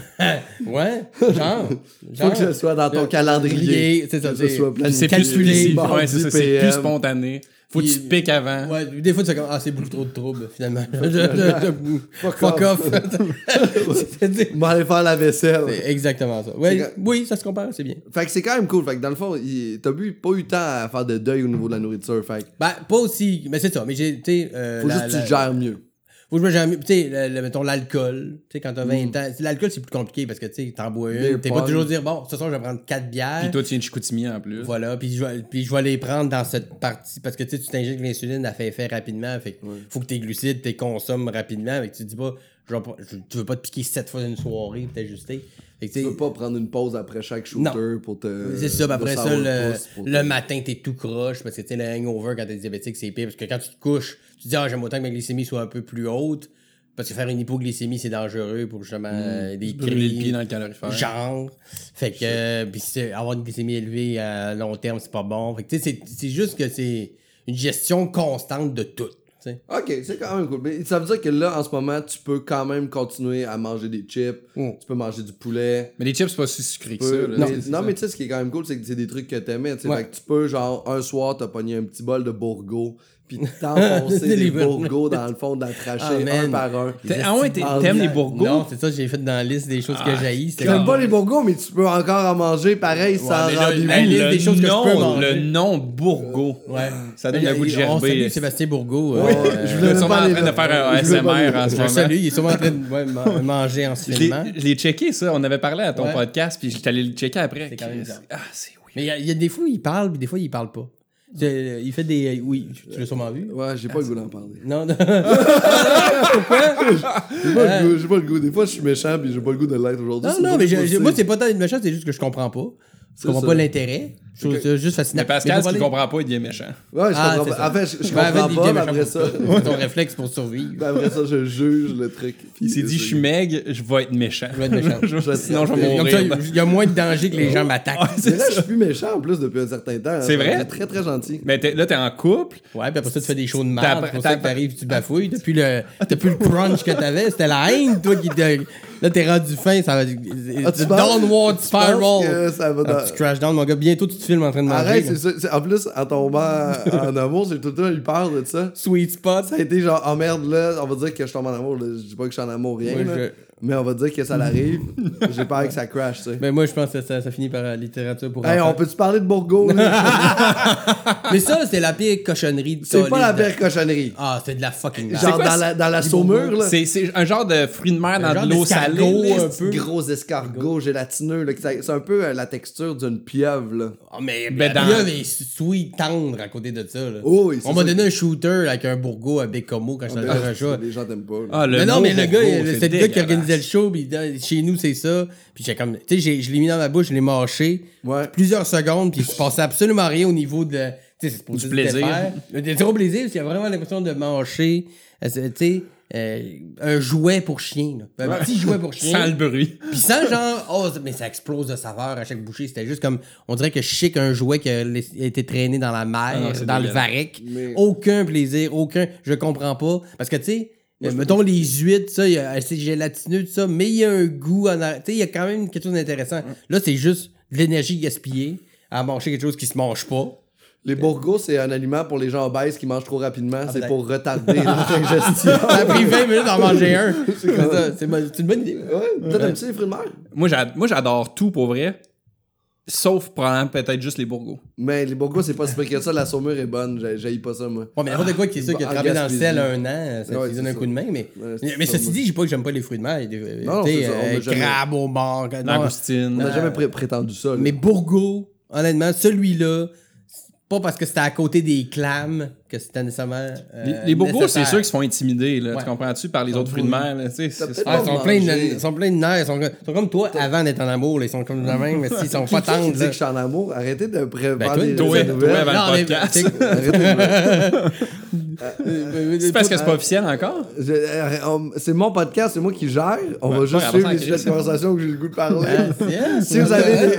Ouais, genre. Faut que ce soit dans ton calendrier. c'est ça, Que ce c'est- soit Puis planifié. C'est plus, Calculé, c'est- mardi ouais, c'est plus spontané. Faut que tu te piques avant. Ouais, des fois, tu fais comme, ah, c'est beaucoup trop de troubles, finalement. Je- je- je- Fuck off. C'est- On va aller faire la vaisselle. c'est exactement ça. Ouais, quand- Oui, ça se compare, c'est bien. Fait que c'est quand même cool. Fait que dans le fond, il- t'as bu- pas eu le temps à faire de deuil au niveau de la nourriture. Fait que Ben, pas aussi. Mais c'est ça. Mais j'ai, tu sais. euh, faut la- juste que tu la- te gères mieux. Que je me. Tu sais, mettons l'alcool. Tu sais, quand t'as 20 Mm. ans. L'alcool, c'est plus compliqué parce que, tu sais, t'en bois une. T'es pas toujours dire, bon, ce soir, je vais prendre 4 bières. Puis toi, tu viens de Chicoutimi en plus. Voilà, puis je, puis je vais les prendre dans cette partie parce que tu sais, tu t'injectes l'insuline, elle fait effet rapidement. Fait que faut que tes glucides, tes consommes rapidement. Fait que tu dis pas, je- tu veux pas te piquer 7 fois dans une soirée, puis t'ajuster. Fait que tu peux pas prendre une pause après chaque shooter pour te. c'est ça, après ça, le, pour matin, t'es tout croche parce que tu sais, le hangover quand t'es diabétique, c'est pire. Parce que quand tu te couches, tu te dis, ah, j'aime autant que ma glycémie soit un peu plus haute. Parce que faire une hypoglycémie, c'est dangereux pour justement euh, des Brûler le cris. pied dans le calorifère. Genre. Fait que, euh, avoir une glycémie élevée à long terme, c'est pas bon. Fait que, tu sais, c'est- c'est juste que c'est une gestion constante de tout. Ok, c'est quand même cool. Mais ça veut dire que là, en ce moment, tu peux quand même continuer à manger des chips. Mm. Tu peux manger du poulet. Mais les chips, c'est pas si sucré que ça. là. non, ça. mais tu sais, ce qui est quand même cool, c'est que c'est des trucs que t'aimais. tu sais. Ouais. Fait que tu peux, genre, un soir, t'as pogné un petit bol de bourgo, puis t'enfoncer des Les bourgos dans le fond de la trachée, Ah, un par un. T'es- Ah ouais, t'aimes les bourgots? Non, c'est ça, j'ai fait dans la liste des choses que Ah, j'haïs. c'était J'aime comme- pas les bourgos, mais tu peux encore en manger pareil sans mais là, rendez-vous. la liste des choses que je nom, peux manger. Le nom Bourgo. Ouais. Ça donne le goût de On salue gerber. Sébastien Bourgault. Ouais, euh, je voulais même sûrement en train de faire un là. en ce moment. salue, il est sûrement en train de ouais, ma- manger en ce Je l'ai- moment. je l'ai checké, ça. On avait parlé à ton Ouais. podcast, puis j'étais allé le checker après. C'est quand même. Ah, c'est oui. Mais il y, a- il y a des fois, il parle, puis des fois, il parle pas. Il fait des. Oui, tu l'as sûrement vu. Ouais, j'ai pas le goût d'en parler. Non, non. J'ai pas, le goût, j'ai pas le goût. Des fois, je suis méchant, puis j'ai pas le goût de l'être aujourd'hui. Non, non, mais moi, c'est pas tant une méchante, c'est juste que je comprends pas. Je C'est comprends ça. pas l'intérêt. Je trouve ça juste fascinant. Mais Pascal, ce qu'il comprend pas, il devient méchant. Ouais, je Ah, comprends c'est pas. ça. En fait, je, je Ben, avec comprends des pas, après ça. C'est ton réflexe pour survivre. ben, après ça, je juge le truc. Il s'est dit, je suis meg, je vais être méchant. Je vais être méchant. Je- Sinon, je vais Comme ça, mourir. il y a moins de danger que les gens m'attaquent. Mais là, je suis plus méchant en plus depuis un certain temps. C'est vrai? C'est très, très gentil. Mais t'es- là, t'es en couple. Ouais, puis après ça, tu fais des shows de merde. C'est pour ça que t'arrives, tu bafouilles. Depuis le, depuis le crunch que t'avais, c'était la haine, toi, qui te. Là, t'es rendu fin, ça va. Ah, tu downward spiral. ça va Un dans- petit crash down, mon gars. Bientôt, tu te filmes en train de manger. Arrête, c'est ça. c'est- En plus, en tombant en amour, j'ai tout le temps eu peur de ça. Sweet spot. Ça a été genre, oh merde, là, on va dire que je tombe en amour. là. Je dis pas que je suis en amour, rien. Ouais, là. je- Mais on va dire que ça l'arrive. J'ai peur que ça crash, tu sais. Ben, moi, je pense que ça, ça finit par la littérature pour Hey, enfants. on peut-tu parler de Bourgo? là? Mais ça, c'est la pire cochonnerie de C'est pas la pire cochonnerie. Ah, c'est de la fucking. Genre quoi, dans la, dans la saumure, là. C'est c'est un genre de fruit de mer Un dans de l'eau salée. Un peu. Gros escargot gélatineux, C'est un peu euh, la texture d'une pieuvre, là. Ah, mais Ben, la dans- pieuvre est sweet tendre à côté de ça. Là. Oh, oui, c'est On m'a donné un shooter avec un bourgo à Bécomo quand j'étais allé faire un show. Les gens t'aiment pas. Ah, le mais non, mais le gars, c'est le gars qui organisait le show, puis chez nous, c'est ça. Puis j'ai comme, tu sais, je l'ai mis dans ma bouche, je l'ai mâché Ouais. plusieurs secondes, puis il se passait absolument rien au niveau de. Tu sais, c'est Du plaisir. Le zéro plaisir, parce qu'il y a vraiment l'impression de mâcher, euh, tu sais, euh, un jouet pour chien. là. Un petit jouet pour chien. Sans le bruit. Puis sans genre, oh, mais ça explose de saveur à chaque bouchée. C'était juste comme, on dirait que je sais qu'un jouet qui a été traîné dans la mer, non, c'est dans le. Mais- Aucun plaisir, aucun. Je comprends pas. Parce que, tu sais, euh, mettons les huîtres, ça, il y a- c'est gélatineux, tout ça, mais il y a un goût en arrière. Tu sais, il y a quand même quelque chose d'intéressant. Là, c'est juste de l'énergie gaspillée à manger quelque chose qui se mange pas. Les bourgos, c'est un aliment pour les gens obèses qui mangent trop rapidement. c'est peut-être. pour retarder leur digestion. Ça a pris 20 minutes d'en manger un. C'est une bonne idée. Ouais, toi, t'aimes-tu les fruits de mer? Moi, j'a- moi, j'adore tout pour vrai. Sauf probablement peut-être juste les bourgots. Mais les bourgos, c'est pas si que ça. La saumure est bonne. J'ai- J'haïs pas ça, moi. Ouais, mais n'importe quoi qui est ça, qui a travaillé dans le sel un an, ça Ouais, te donne un ça. coup de main, mais. Ouais, mais ça, ceci moi. dit, je dis pas que j'aime pas les fruits de mer. des- Non, c'est ça, on euh, jamais- crabe au bord. Langoustine. On n'a jamais pré- prétendu ça. là. Mais Bourgo, honnêtement, celui-là, pas parce que c'était à côté des clams que c'était nécessairement. euh, Les, les c'est nécessaire. ceux qui se font intimider, là, Ouais. tu comprends-tu, par les autres fruits de mer. Là, tu sais, c'est- peut-être c'est- Ah, ils, sont de, sont pleins de nerfs. Ils sont, ils sont comme toi avant d'être en amour. là, Ils sont comme de même, mais s'ils sont pas tendres. dit là. que je suis en amour? Arrêtez de prévoir Ben, toi, des toi, des toi, avant Non, podcast. tu Arrêtez de- C'est parce que c'est pas officiel encore? Euh, C'est mon podcast, c'est moi qui gère. On Ouais, va juste suivre les sujets de conversation que j'ai le goût de parler. Si, vous avez des,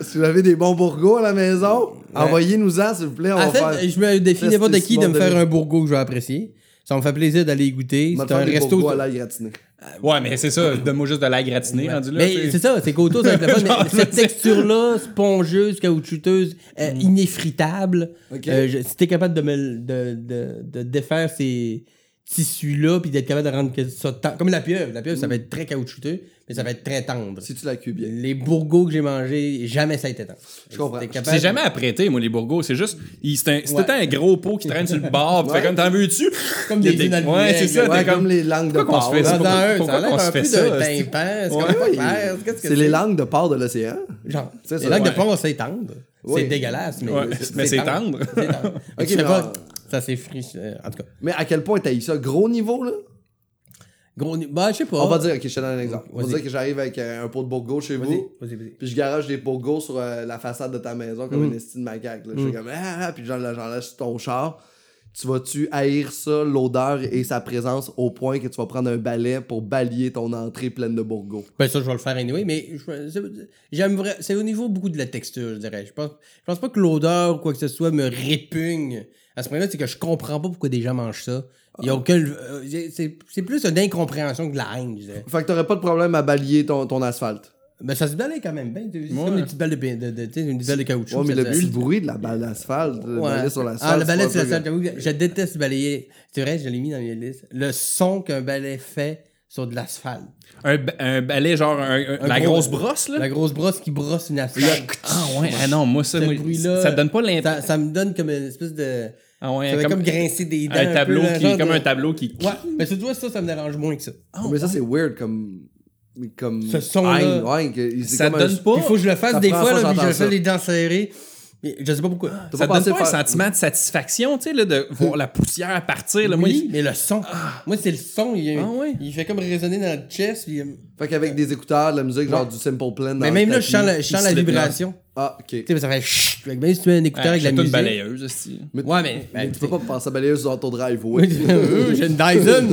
si, vous avez des bons bourgots à la maison, envoyez-nous-en, s'il vous plaît. On En va faire. fait, je me défie n'importe qui de me faire un bourgo que je vais apprécier. Ça me fait plaisir d'aller y goûter. C'est un resto. à. Ouais, mais c'est ça, donne-moi juste de l'ail gratiné rendu là. Mais c'est ça, c'est qu'autour, Mais cette texture-là, spongeuse, caoutchouteuse, euh, inéfritable, Ok. euh, je- si t'es capable de, me, de, de, de défaire ces tissus-là, puis d'être capable de rendre ça Comme la pieuvre. La pieuvre, ça va être très caoutchouteux, mais ça va être très tendre. Si tu la cuis bien. Les bourgots que j'ai mangés, jamais ça a été tendre. Je comprends. C'est jamais apprêté, moi, les bourgots. C'est juste. C'est un- Ouais. un gros pot qui traîne sur le bord. Ouais. fait comme t'en veux-tu? Comme des des- de Ouais, c'est ça. Ouais, t'es comme, comme- les langues de Pourquoi qu'on se porc. fait là. ça? Dans un, pourquoi ça a l'air qu'on se un fait peu c'est- tympan. C'est les langues de porc de l'océan. Genre, C'est les ça, langues de porc, c'est tendre. C'est dégueulasse, mais, mais c'est tendre. Ça c'est friche. euh, En tout cas, Mais à quel point t'as eu ça? Gros niveau, là? Gros. Bah, je sais pas. On va dire, ok, je te donne un exemple. On va dire que j'arrive avec euh, un pot de bourgots chez vous. vas-y, vas-y. Puis je garage des poggos sur euh, la façade de ta maison comme Mm. une estime macaque. Là. Je fais comme ah, ah, puis j'en j'en laisse sur ton char. Tu vas-tu haïr ça, l'odeur et sa présence au point que tu vas prendre un balai pour balayer ton entrée pleine de bourgots? Ben, ça, je vais le faire anyway, mais je- c'est- j'aime vrai- C'est au niveau beaucoup de la texture, je dirais. Je pense, je pense pas que l'odeur ou quoi que ce soit me répugne. À ce point-là, c'est que je comprends pas pourquoi des gens mangent ça. Il y a Ah. aucun. euh, c'est c'est plus une incompréhension que de la haine, je dirais. Fait que t'aurais pas de problème à balayer ton, ton asphalte. Ben, ça se balaye quand même bien. C'est Ouais. comme des petites balles de, de, de, tu sais, une balle de caoutchouc. Ouais, mais le petit bruit de la balle d'asphalte, le Ouais. sur l'asphalte. Ah, le balai c'est sur pas la un peu- salle, j'avoue, je déteste balayer. C'est vrai, je l'ai mis dans mes listes. Le son qu'un balai fait sur de l'asphalte. Un, un balai, genre un- un- Un la gros- grosse brosse, là? La grosse brosse qui brosse une asphalte. Ah ouais, ah non, moi, ça, Ce moi, bruit-là, ça te donne pas Ça, l'impression. ça me donne comme une espèce de. Ah ouais, Ça comme, comme, grincer des dents. un tableau peu, qui comme de- un tableau qui. Ouais, mais tu vois, ça, ça me dérange moins que ça. mais ça, c'est weird comme. comme Ce son-là. ouais, c'est Ça comme donne un- pas. Il faut que je le fasse Ça des fois, là, puis je fais ça. les dents serrées. Je sais pas pourquoi. T'as Ça pas te donne pas un sentiment de satisfaction, tu sais, là, de voir la poussière partir. Là, moi, oui, il- mais le son. Moi, c'est le son. Il, Ah ouais? il fait comme résonner dans le chest. puis- Fait qu'avec des écouteurs, de la musique, genre Ouais. du Simple Plan. dans Mais même là, je sens, la, je sens la Slipknot. vibration. Ah, ok. Tu sais, ça fait chut. Fait que Même si tu mets un écouteur Ah, avec la j'achète une musique. balayeuse, aussi. Mais Ouais, mais. Mais ben, tu peux pas passer à balayeuse sur ton drive, Oui, oui. euh, J'ai une Dyson.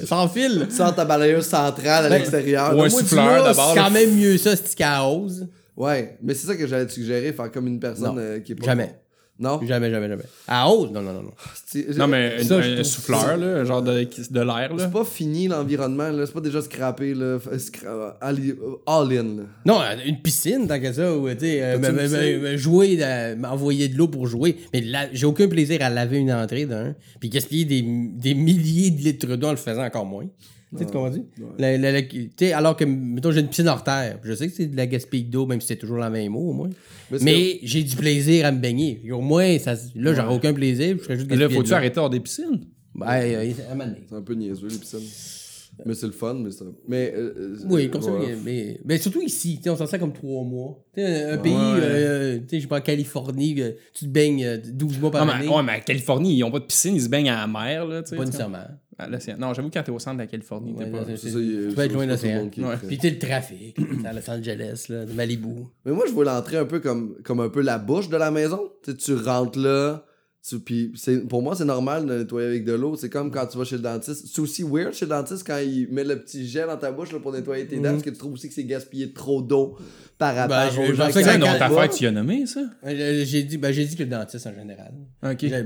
Sans fil. Sans ta balayeuse centrale à Ben, l'extérieur. ou un souffleur d'abord. C'est quand même mieux ça, c'est hausse. Ouais, mais c'est ça que j'allais te suggérer, faire comme une personne Non, euh, qui est pas. jamais. Non? Jamais, jamais, jamais. À hausse? Non, non, non. non. C'est- Non, mais Ça, un, je un trouve souffleur, là, genre de, de l'air, là. C'est pas fini l'environnement, là. C'est pas déjà scrappé, là. F- scra- all, all in, là. Non, euh, une piscine, tant que ça, ou, tu sais, euh, T'as-tu me- une me- piscine? me jouer, m'envoyer de l'eau pour jouer. Mais la- j'ai aucun plaisir à laver une entrée d'un, puis gaspiller des, des milliers de litres d'eau en le faisant encore moins. Tu sais? La- la- la- tu sais, alors que, mettons, j'ai une piscine hors terre. Je sais que c'est de la gaspille d'eau, même si c'est toujours la même eau, au moins. Mais j'ai du plaisir à me baigner. Au moins, ça, là, j'aurais aucun plaisir, je serais juste Mais là, faut-tu arrêter hors des piscines? Ben, euh, donné. C'est un peu niaiseux, les piscines. Mais c'est le fun, mais c'est. Mais. euh, euh, Oui, comme ça, mais, mais surtout ici, tu sais, on s'en sert comme trois mois. Tu sais, un pays, Ouais. euh, tu sais, je sais pas, en Californie, euh, tu te baignes euh, 12 mois par Non, année. mais, ouais, mais à Californie, ils ont pas de piscine, ils se baignent à la mer, là, tu sais. Pas nécessairement. L'océan. Non, j'avoue, quand t'es au centre de la Californie, t'es Ouais, pas. c'est- C'est ça, il y a- tu peux être loin de pas tout le l'océan. monde qui est Ouais. prêt. Puis tu sais, le trafic, à Los Angeles, là, de Malibu. Mais moi, je vois l'entrée un peu comme, comme un peu la bouche de la maison. Tu sais, tu rentres là, puis c'est, pour moi, c'est normal de nettoyer avec de l'eau. C'est comme quand tu vas chez le dentiste. C'est aussi weird chez le dentiste quand il met le petit gel dans ta bouche là, pour nettoyer tes dents. Mhm. Parce que tu trouves aussi que c'est gaspiller trop d'eau par rapport Ben, aux gens qui C'est affaire que tu y as nommé, ça? Euh, J'ai dit, ben, j'ai dit que le dentiste en général.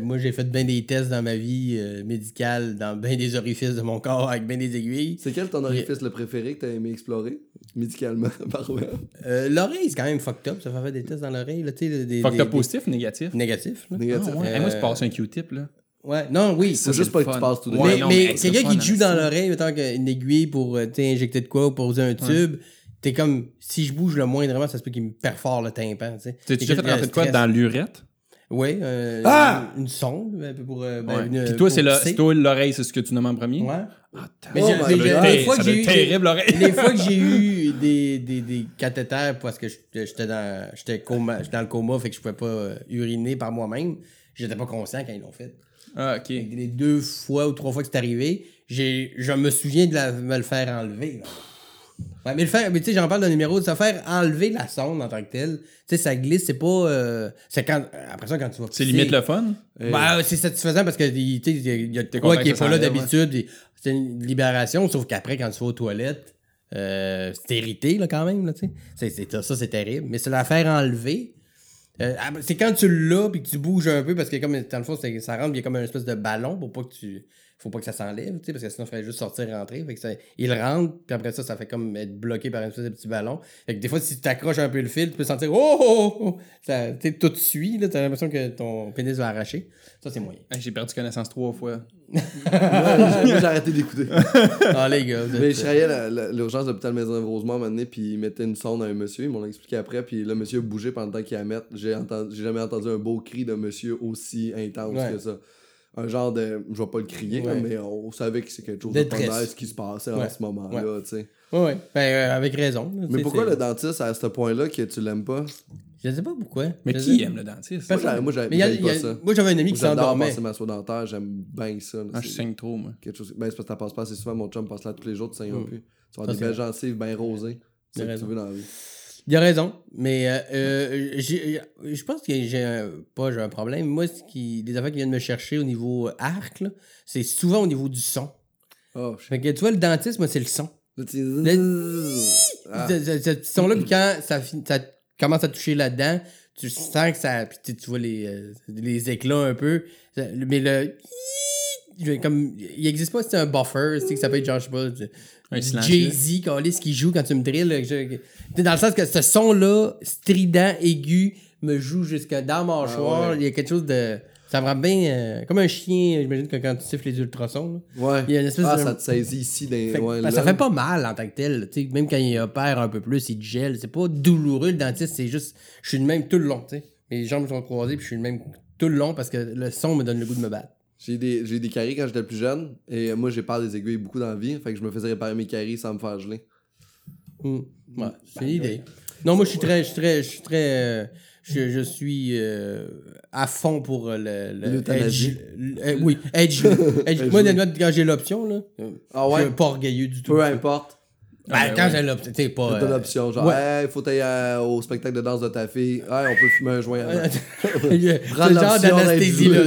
Moi, j'ai fait bien des tests dans ma vie euh, médicale, dans bien des orifices de mon corps, avec bien des aiguilles. C'est quel ton orifice le préféré que t'as aimé explorer médicalement parlant? Euh, l'oreille, c'est quand même fucked up. Ça fait faire des tests dans l'oreille. Là, tu sais, des, Fuck des- up des- positif ou négatif? Négatif. là. Négatif. Ah ouais. Euh, Hey, moi, je passe un Q-tip, là. Ouais, non, oui. C'est juste pas que tu passes tout de Ouais, mais quelqu'un qui te joue dans l'oreille, mettons qu'une aiguille pour euh, t'sais, injecter de quoi ou pour poser un tube, t'es comme, si je bouge le moindrement, ça se peut qu'il me perfore le tympan. tu sais. T'as-tu déjà fait rentrer de quoi dans l'urette? Oui, euh, Ah! une, une sonde pour. euh, ben, Ouais. une- Puis toi, c'est l'oreille, c'est ce que tu nommes en premier? Ouais. Ah, Mais Oh j'ai- fois que j'ai eu. terrible, l'oreille. Les fois que j'ai eu des, des, des cathéters parce que j'étais dans, dans le coma, fait que je pouvais pas uriner par moi-même, j'étais pas conscient quand ils l'ont fait. Ah, ok. Les deux fois ou trois fois que c'est arrivé, je me souviens de la- me le faire enlever. là. Ouais, mais le faire, mais tu sais, j'en parle d'un numéro, de se faire enlever la sonde en tant que telle. Tu sais, ça glisse, c'est pas. euh, c'est quand. Après ça, quand tu vas. C'est limite le fun? Ben, c'est satisfaisant parce que tu sais, il y a quoi qui est pas là d'habitude. et C'est une libération, sauf qu'après, quand tu vas aux toilettes, euh, c'est irrité là, quand même. Là, tu sais. ça, c'est terrible. Mais c'est la faire enlever. Euh, ah, c'est quand tu l'as puis que tu bouges un peu parce que comme dans le fond ça rentre il y a comme une espèce de ballon pour pas que tu faut pas que ça s'enlève tu sais, parce que sinon il ferait juste sortir rentrer fait que ça, il rentre puis après ça ça fait comme être bloqué par une espèce de petit ballon fait que des fois si tu t'accroches un peu le fil tu peux sentir oh, oh, oh, oh ça tu sais, tout suit là t'as l'impression que ton pénis va arracher ça c'est moyen Hey, J'ai perdu connaissance trois fois. Moi, j'ai arrêté d'écouter. ah les gars vous Mais je travaillais à la- la- l'urgence de l'hôpital Maison-Rosemont un puis ils mettaient une sonde à un monsieur, ils m'ont expliqué après, puis le monsieur a bougé pendant le temps qu'il a mettre. J'ai entendu- j'ai jamais entendu un beau cri d'un monsieur aussi intense Ouais. que ça. Un genre de. Je vais pas le crier, Ouais. mais on savait que c'est quelque chose de pas nice qui se passait en ce moment-là, tu sais. ouais, ouais. Ben, euh, avec raison Mais pourquoi le dentiste, à ce point-là, que tu l'aimes pas? Je sais pas pourquoi Mais Je qui sais- aime le dentiste? Moi, j'avais- moi, j'avais moi un ami qui J'adore s'endormait passer ma soie dentaire, j'aime bien ça. là, Ah, je c'est saigne trop, moi. quelque chose... Ben, c'est parce que t'en passes pas assez souvent, mon chum passe là tous les jours, tu saignes un Mm. peu. Tu vas avoir Ça, des belles gencives bien rosées. C'est ça que tu raison. veux dans la vie. Il a raison, mais euh, euh, j'ai- je pense que j'ai un, pas j'ai un problème. Moi, ce qui, des affaires qui viennent me chercher au niveau euh, arc, c'est souvent au niveau du son. Oh, je Fait que tu vois, le dentiste, moi, c'est le son. Tu- Ah. Ce, petit son-là, puis quand ça, ça commence à toucher là-dedans, tu sens que ça. Puis tu, vois les, euh, les éclats un peu. Mais le. Comme, il existe pas, c'est un buffer, tu sais, que ça peut être genre, je sais pas. Jay-Z, qui joue quand tu me drilles. là, je- dans le sens que ce son-là, strident, aigu, me joue jusque dans mâchoire. Ah ouais. Il y a quelque chose de. Ça me rend bien. euh, comme un chien, j'imagine que quand tu siffles les ultrasons. là. Ouais. Il y a une espèce ah, de- ça te saisit ici. Dans... Fait ouais, ben, là. ça fait pas mal en tant que tel. tu sais, Même quand il opère un peu plus, il te gèle. C'est pas douloureux le dentiste, c'est juste. Je suis le même tout le long. tu sais. Mes jambes sont croisées, puis je suis le même tout le long parce que le son me donne le goût de me battre. J'ai des, j'ai des caries quand j'étais plus jeune. Et moi, j'ai peur des aiguilles beaucoup dans la vie. Fait que je me faisais réparer mes caries sans me faire geler. Mm. Ouais, c'est une idée. Non, moi, je suis très. Je suis très. Je suis très. euh, je, je suis euh, à fond pour euh, le. edge- euh, oui, edge. edge. Moi, quand j'ai l'option, là, Ah je suis pas orgueilleux du tout. Peu importe. Ben, Ah, ben quand ouais. j'ai l'option, tu sais, pas. T'as euh, l'option. Genre, ouais. hey, faut aller euh, au spectacle de danse de ta fille. Hey, on peut fumer un joint le Prends genre d'anesthésie là.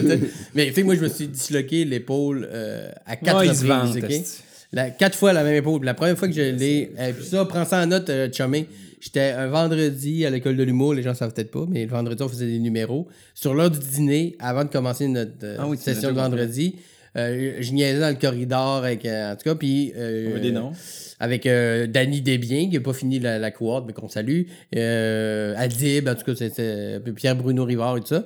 Mais tu sais, moi je me suis disloqué l'épaule euh, à quatre Ah, reprises. esti. La- quatre fois la même épaule. Puis La première fois que je l'ai. puis ça, prends ça en note, euh, chumé. J'étais un vendredi à l'école de l'humour, les gens savent peut-être pas, mais le vendredi, on faisait des numéros. Sur l'heure du dîner, avant de commencer notre euh, Ah oui, session de vendredi, euh, je niaisais dans le corridor avec, euh, en tout cas, puis... euh, On veut des noms. Avec euh, Danny Desbiens, qui n'a pas fini la, la cohorte, mais qu'on salue. Euh, Adib, en tout cas, c'était Pierre-Bruno Rivard et tout ça.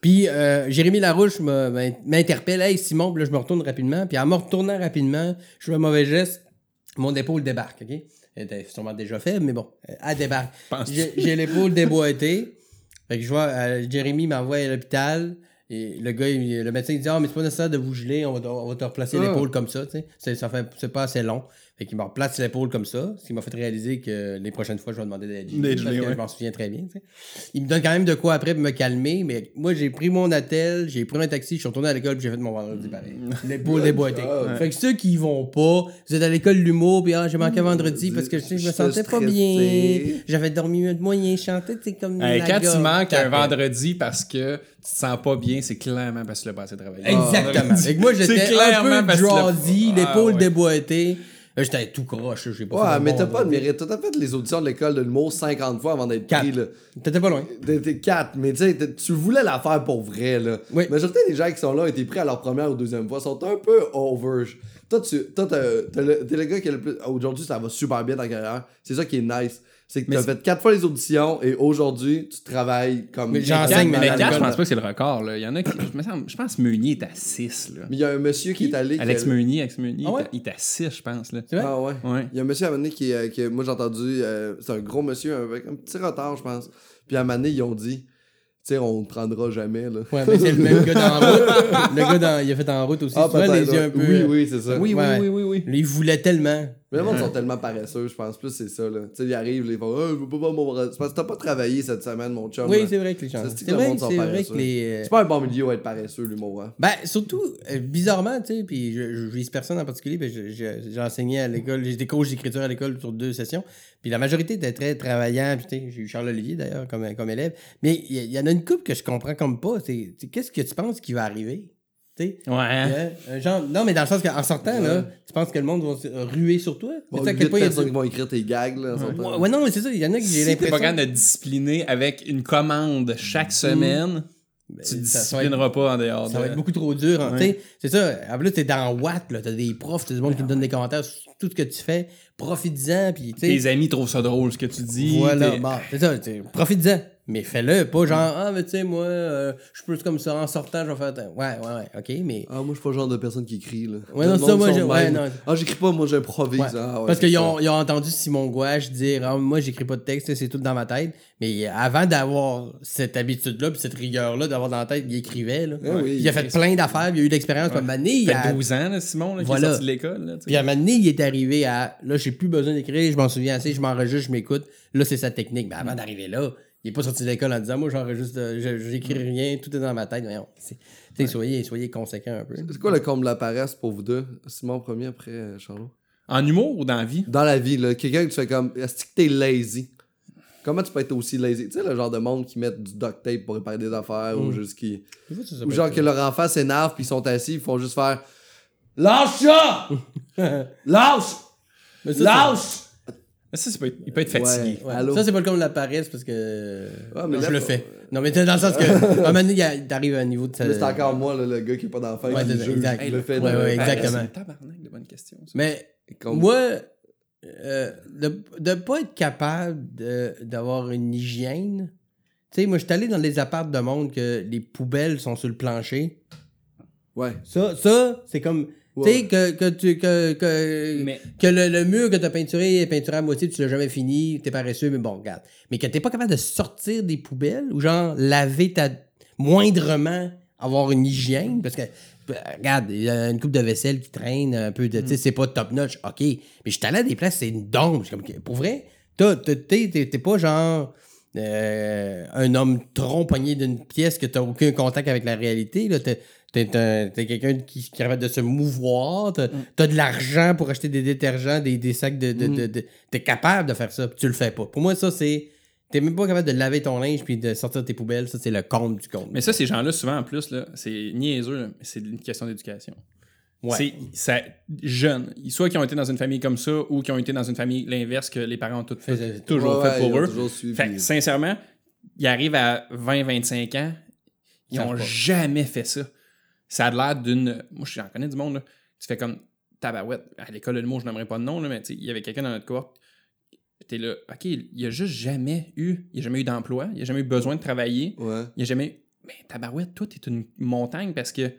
Puis euh, Jérémy Larouche m'interpelle. Hey Simon, là, je me retourne rapidement. Puis en me retournant rapidement, je fais un mauvais geste. Mon épaule débarque, OK? Elle était sûrement déjà fait, mais bon, elle débarque. J'ai l'épaule déboîtée. Fait que je vois, euh, Jérémy m'envoie à l'hôpital. Et le gars, il- le médecin il dit Ah, mais c'est pas nécessaire de vous geler, on va, te- on va te replacer Ah. l'épaule comme ça, tu sais. C'est- Ça fait, c'est pas assez long. Fait qu'il me replace l'épaule comme ça, ce qui m'a fait réaliser que les prochaines fois, je vais demander d'être gelé. Parce que ouais. Je m'en souviens très bien, tu sais. Il me donne quand même de quoi après pour me calmer, mais moi, j'ai pris mon attel, j'ai pris un taxi, je suis retourné à l'école, puis j'ai fait mon vendredi pareil. L'épaule déboîtée. job. Fait que ceux qui y vont pas, vous êtes à l'école l'humour, puis ah, j'ai manqué vendredi parce que tu sais, je me sentais pas bien. J'avais dormi de moyen, je chantais, tu sais, comme. Hey, la quand tu manques un vendredi parce que te sens pas bien, c'est clairement parce que tu l'as pas assez travaillé. Exactement. Fait que moi, j'étais clairement un peu parce que le- drowsy, Ah, l'épaule ouais. déboîtée. Là, J'étais tout croche, j'ai pas fait Ouais, mais t'as pas de mérite. T'as fait les auditions de l'école de l'humour 50 fois avant d'être pris, là. T'étais pas loin. T'étais 4, mais tu tu voulais la faire pour vrai, là. Oui. La majorité des gens qui sont là ont été pris à leur première ou deuxième fois sont un peu over. Toi, tu, toi, le- t'es le gars qui a le plus. Aujourd'hui, ça va super bien dans ta carrière. C'est ça qui est nice. C'est que t'as c'est- fait 4 fois les auditions et aujourd'hui, tu travailles comme. Mais j'enseigne, mais à quatre, je pense pas que c'est le record. Là. Il y en a qui. Je, me semble- je pense que Meunier est à 6. Là. Mais il y a un monsieur qui, est allé. qui Alex a- Meunier, Alex Meunier, Ah ouais? il est à 6, je pense. Là. Vrai? Ah ouais. Ouais. Il y a un monsieur à un moment donné qui, euh, qui moi j'ai entendu, euh, c'est un gros monsieur avec un petit retard, je pense. Puis à un moment donné, ils ont dit, tu sais, on ne prendra jamais, là. Ouais, mais c'est le même gars la route. Le gars, dans, il a fait en route aussi. Ah, tu vois, les yeux un peu. Oui, oui, c'est ça. Oui, oui, Ouais. oui, oui, oui. Lui, il voulait tellement. Mais le monde sont tellement paresseux, je pense plus c'est ça, là. Tu sais, ils arrivent, ils font, ah, je veux pas voir mon. C'est parce que t'as pas travaillé cette semaine, mon chum. Oui, c'est vrai que les gens. C'est vrai, c'est vrai que les. euh, C'est pas un bon milieu à être paresseux, l'humour, hein. Ben, surtout, euh, bizarrement, tu sais, puis je, je vise personne en particulier, ben, j'ai enseigné à l'école, j'ai été coach d'écriture à l'école sur deux sessions, puis la majorité était très travaillant, puis tu sais, j'ai eu Charles-Olivier d'ailleurs comme, comme élève, mais il y, en a une couple que je comprends comme pas, qu'est-ce que tu penses qui va arriver? Tu sais, Ouais. hein? un genre, non, mais dans le sens qu'en sortant, là, tu penses que le monde va se ruer sur toi? Bon, Tu sais, à quel point il y a personnes du- qui vont écrire tes gags, là. Ouais, ouais, non, mais c'est ça, il y en a que j'ai Si t'es pas l'impression. capable de discipliner avec une commande chaque semaine, Ben, tu ça- ça va être- disciplineras pas en dehors Ça de... va être beaucoup trop dur. hein. Ouais. Tu sais, C'est ça. En plus, t'es dans Watt, là. T'as des profs, t'as des monde qui te donnent des commentaires sur tout ce que tu fais. Profites-en, puis tu sais. Tes amis trouvent ça drôle ce que tu dis. Voilà, bon, c'est ça. Profites-en. Mais fais-le, pas genre, ah, mais tu sais, moi, euh, je suis plus comme ça, en sortant, je vais faire. Ouais, ouais, ouais, ok, mais. Ah, moi, je suis pas le genre de personne qui écrit, là. Ouais, non, ça, moi, ouais, non. Ah, j'écris pas, moi, j'improvise. Ouais. Ah, ouais, Parce qu'ils ont, ils ont entendu Simon Gouache dire Ah, Moi, j'écris pas de texte, c'est tout dans ma tête. Mais avant d'avoir cette habitude-là, puis cette rigueur-là d'avoir dans la tête, il écrivait. Là. Eh oui, il a fait plein d'affaires, il a eu de l'expérience. Moment donné, il a- fait 12 ans, là, Simon, là, qui Voilà. est sorti de l'école. là. Puis à un moment donné, il est arrivé à là, j'ai plus besoin d'écrire, je m'en souviens assez, je m'enregistre, je m'écoute. Là, c'est sa technique. Mais avant d'arriver là, il est pas sorti de l'école en disant Moi, j'enregistre, euh, je- j'écris rien, tout est dans ma tête. Voyons, sais, soyez, soyez conséquents un peu. C'est quoi le comble de la paresse pour vous deux? Simon premier après euh, Charlot. En humour ou dans la vie? Dans la vie, là, quelqu'un que tu fais comme, est-ce que t'es lazy? Comment tu peux être aussi lazy? Tu sais, le genre de monde qui met du duct tape pour réparer des affaires ou juste qui. Ou genre que leur enfant s'énerve puis ils sont assis, ils font juste faire Lâche ça! Lâche! Mais ça, Lâche! Mais Ça, c'est pas- il peut être fatigué. Ouais. Ça, c'est pas le comme de la paresse parce que. Ah, mais Non, là, je le fais. Non, mais t'es dans le sens que. à un moment donné, t'arrives à un niveau de. Là, c'est encore moi, là, le gars qui est pas d'enfant, Ouais, qui exact. le fait de- Ouais, ouais, exactement. C'est un tabarnak de bonnes questions. ça. Mais Comme- moi, euh, de, de pas être capable de- d'avoir une hygiène. Tu sais, moi, je suis allé dans des apparts de monde que les poubelles sont sur le plancher. Ouais. Ça, ça c'est comme. Ouais. Tu sais, que, que, tu, que, que, Mais- que le, le mur que tu as peinturé est peinturé à moitié, tu l'as jamais fini, t'es paresseux, mais bon, regarde. Mais que t'es pas capable de sortir des poubelles ou genre laver ta. moindrement avoir une hygiène, parce que. ben, Regarde, il y a une coupe de vaisselle qui traîne un peu de. Tu sais, c'est pas top notch, ok. Mais je suis allé à des places, c'est une dombe. Comme, pour vrai, t'as- t'es pas genre. euh, un homme tronc pogné d'une pièce que t'as aucun contact avec la réalité. Là. T'es, t'es un- t'es quelqu'un qui, qui est capable de se mouvoir. T'as, t'as de l'argent pour acheter des détergents, des, des sacs de. de, de- de- t'es capable de faire ça, puis tu le fais pas. Pour moi, ça, c'est. T'es même pas capable de laver ton linge puis de sortir tes poubelles. Ça, c'est le compte du compte. Mais ça, ces gens-là, souvent, en plus, c'est niaiseux, c'est une question d'éducation. Ouais. C'est ça, jeunes, soit qui ont été dans une famille comme ça ou qui ont été dans une famille l'inverse que les parents ont tout fait, Fait- toujours Ouais, fait pour eux. toujours suivi. Fait sincèrement, ils arrivent à 20-25 ans, ils Savent ont pas. jamais fait ça. Ça a l'air d'une. Moi, j'en connais du monde, là. Tu fais comme tabarouette. À l'école de l'humour, je n'aimerais pas de nom, là, mais tu sais, il y avait quelqu'un dans notre cohorte. T'es là, OK, il a juste jamais eu. Il a jamais eu d'emploi, il a jamais eu besoin de travailler. Ouais. Il a jamais. Mais tabarouette, toi, t'es une montagne parce que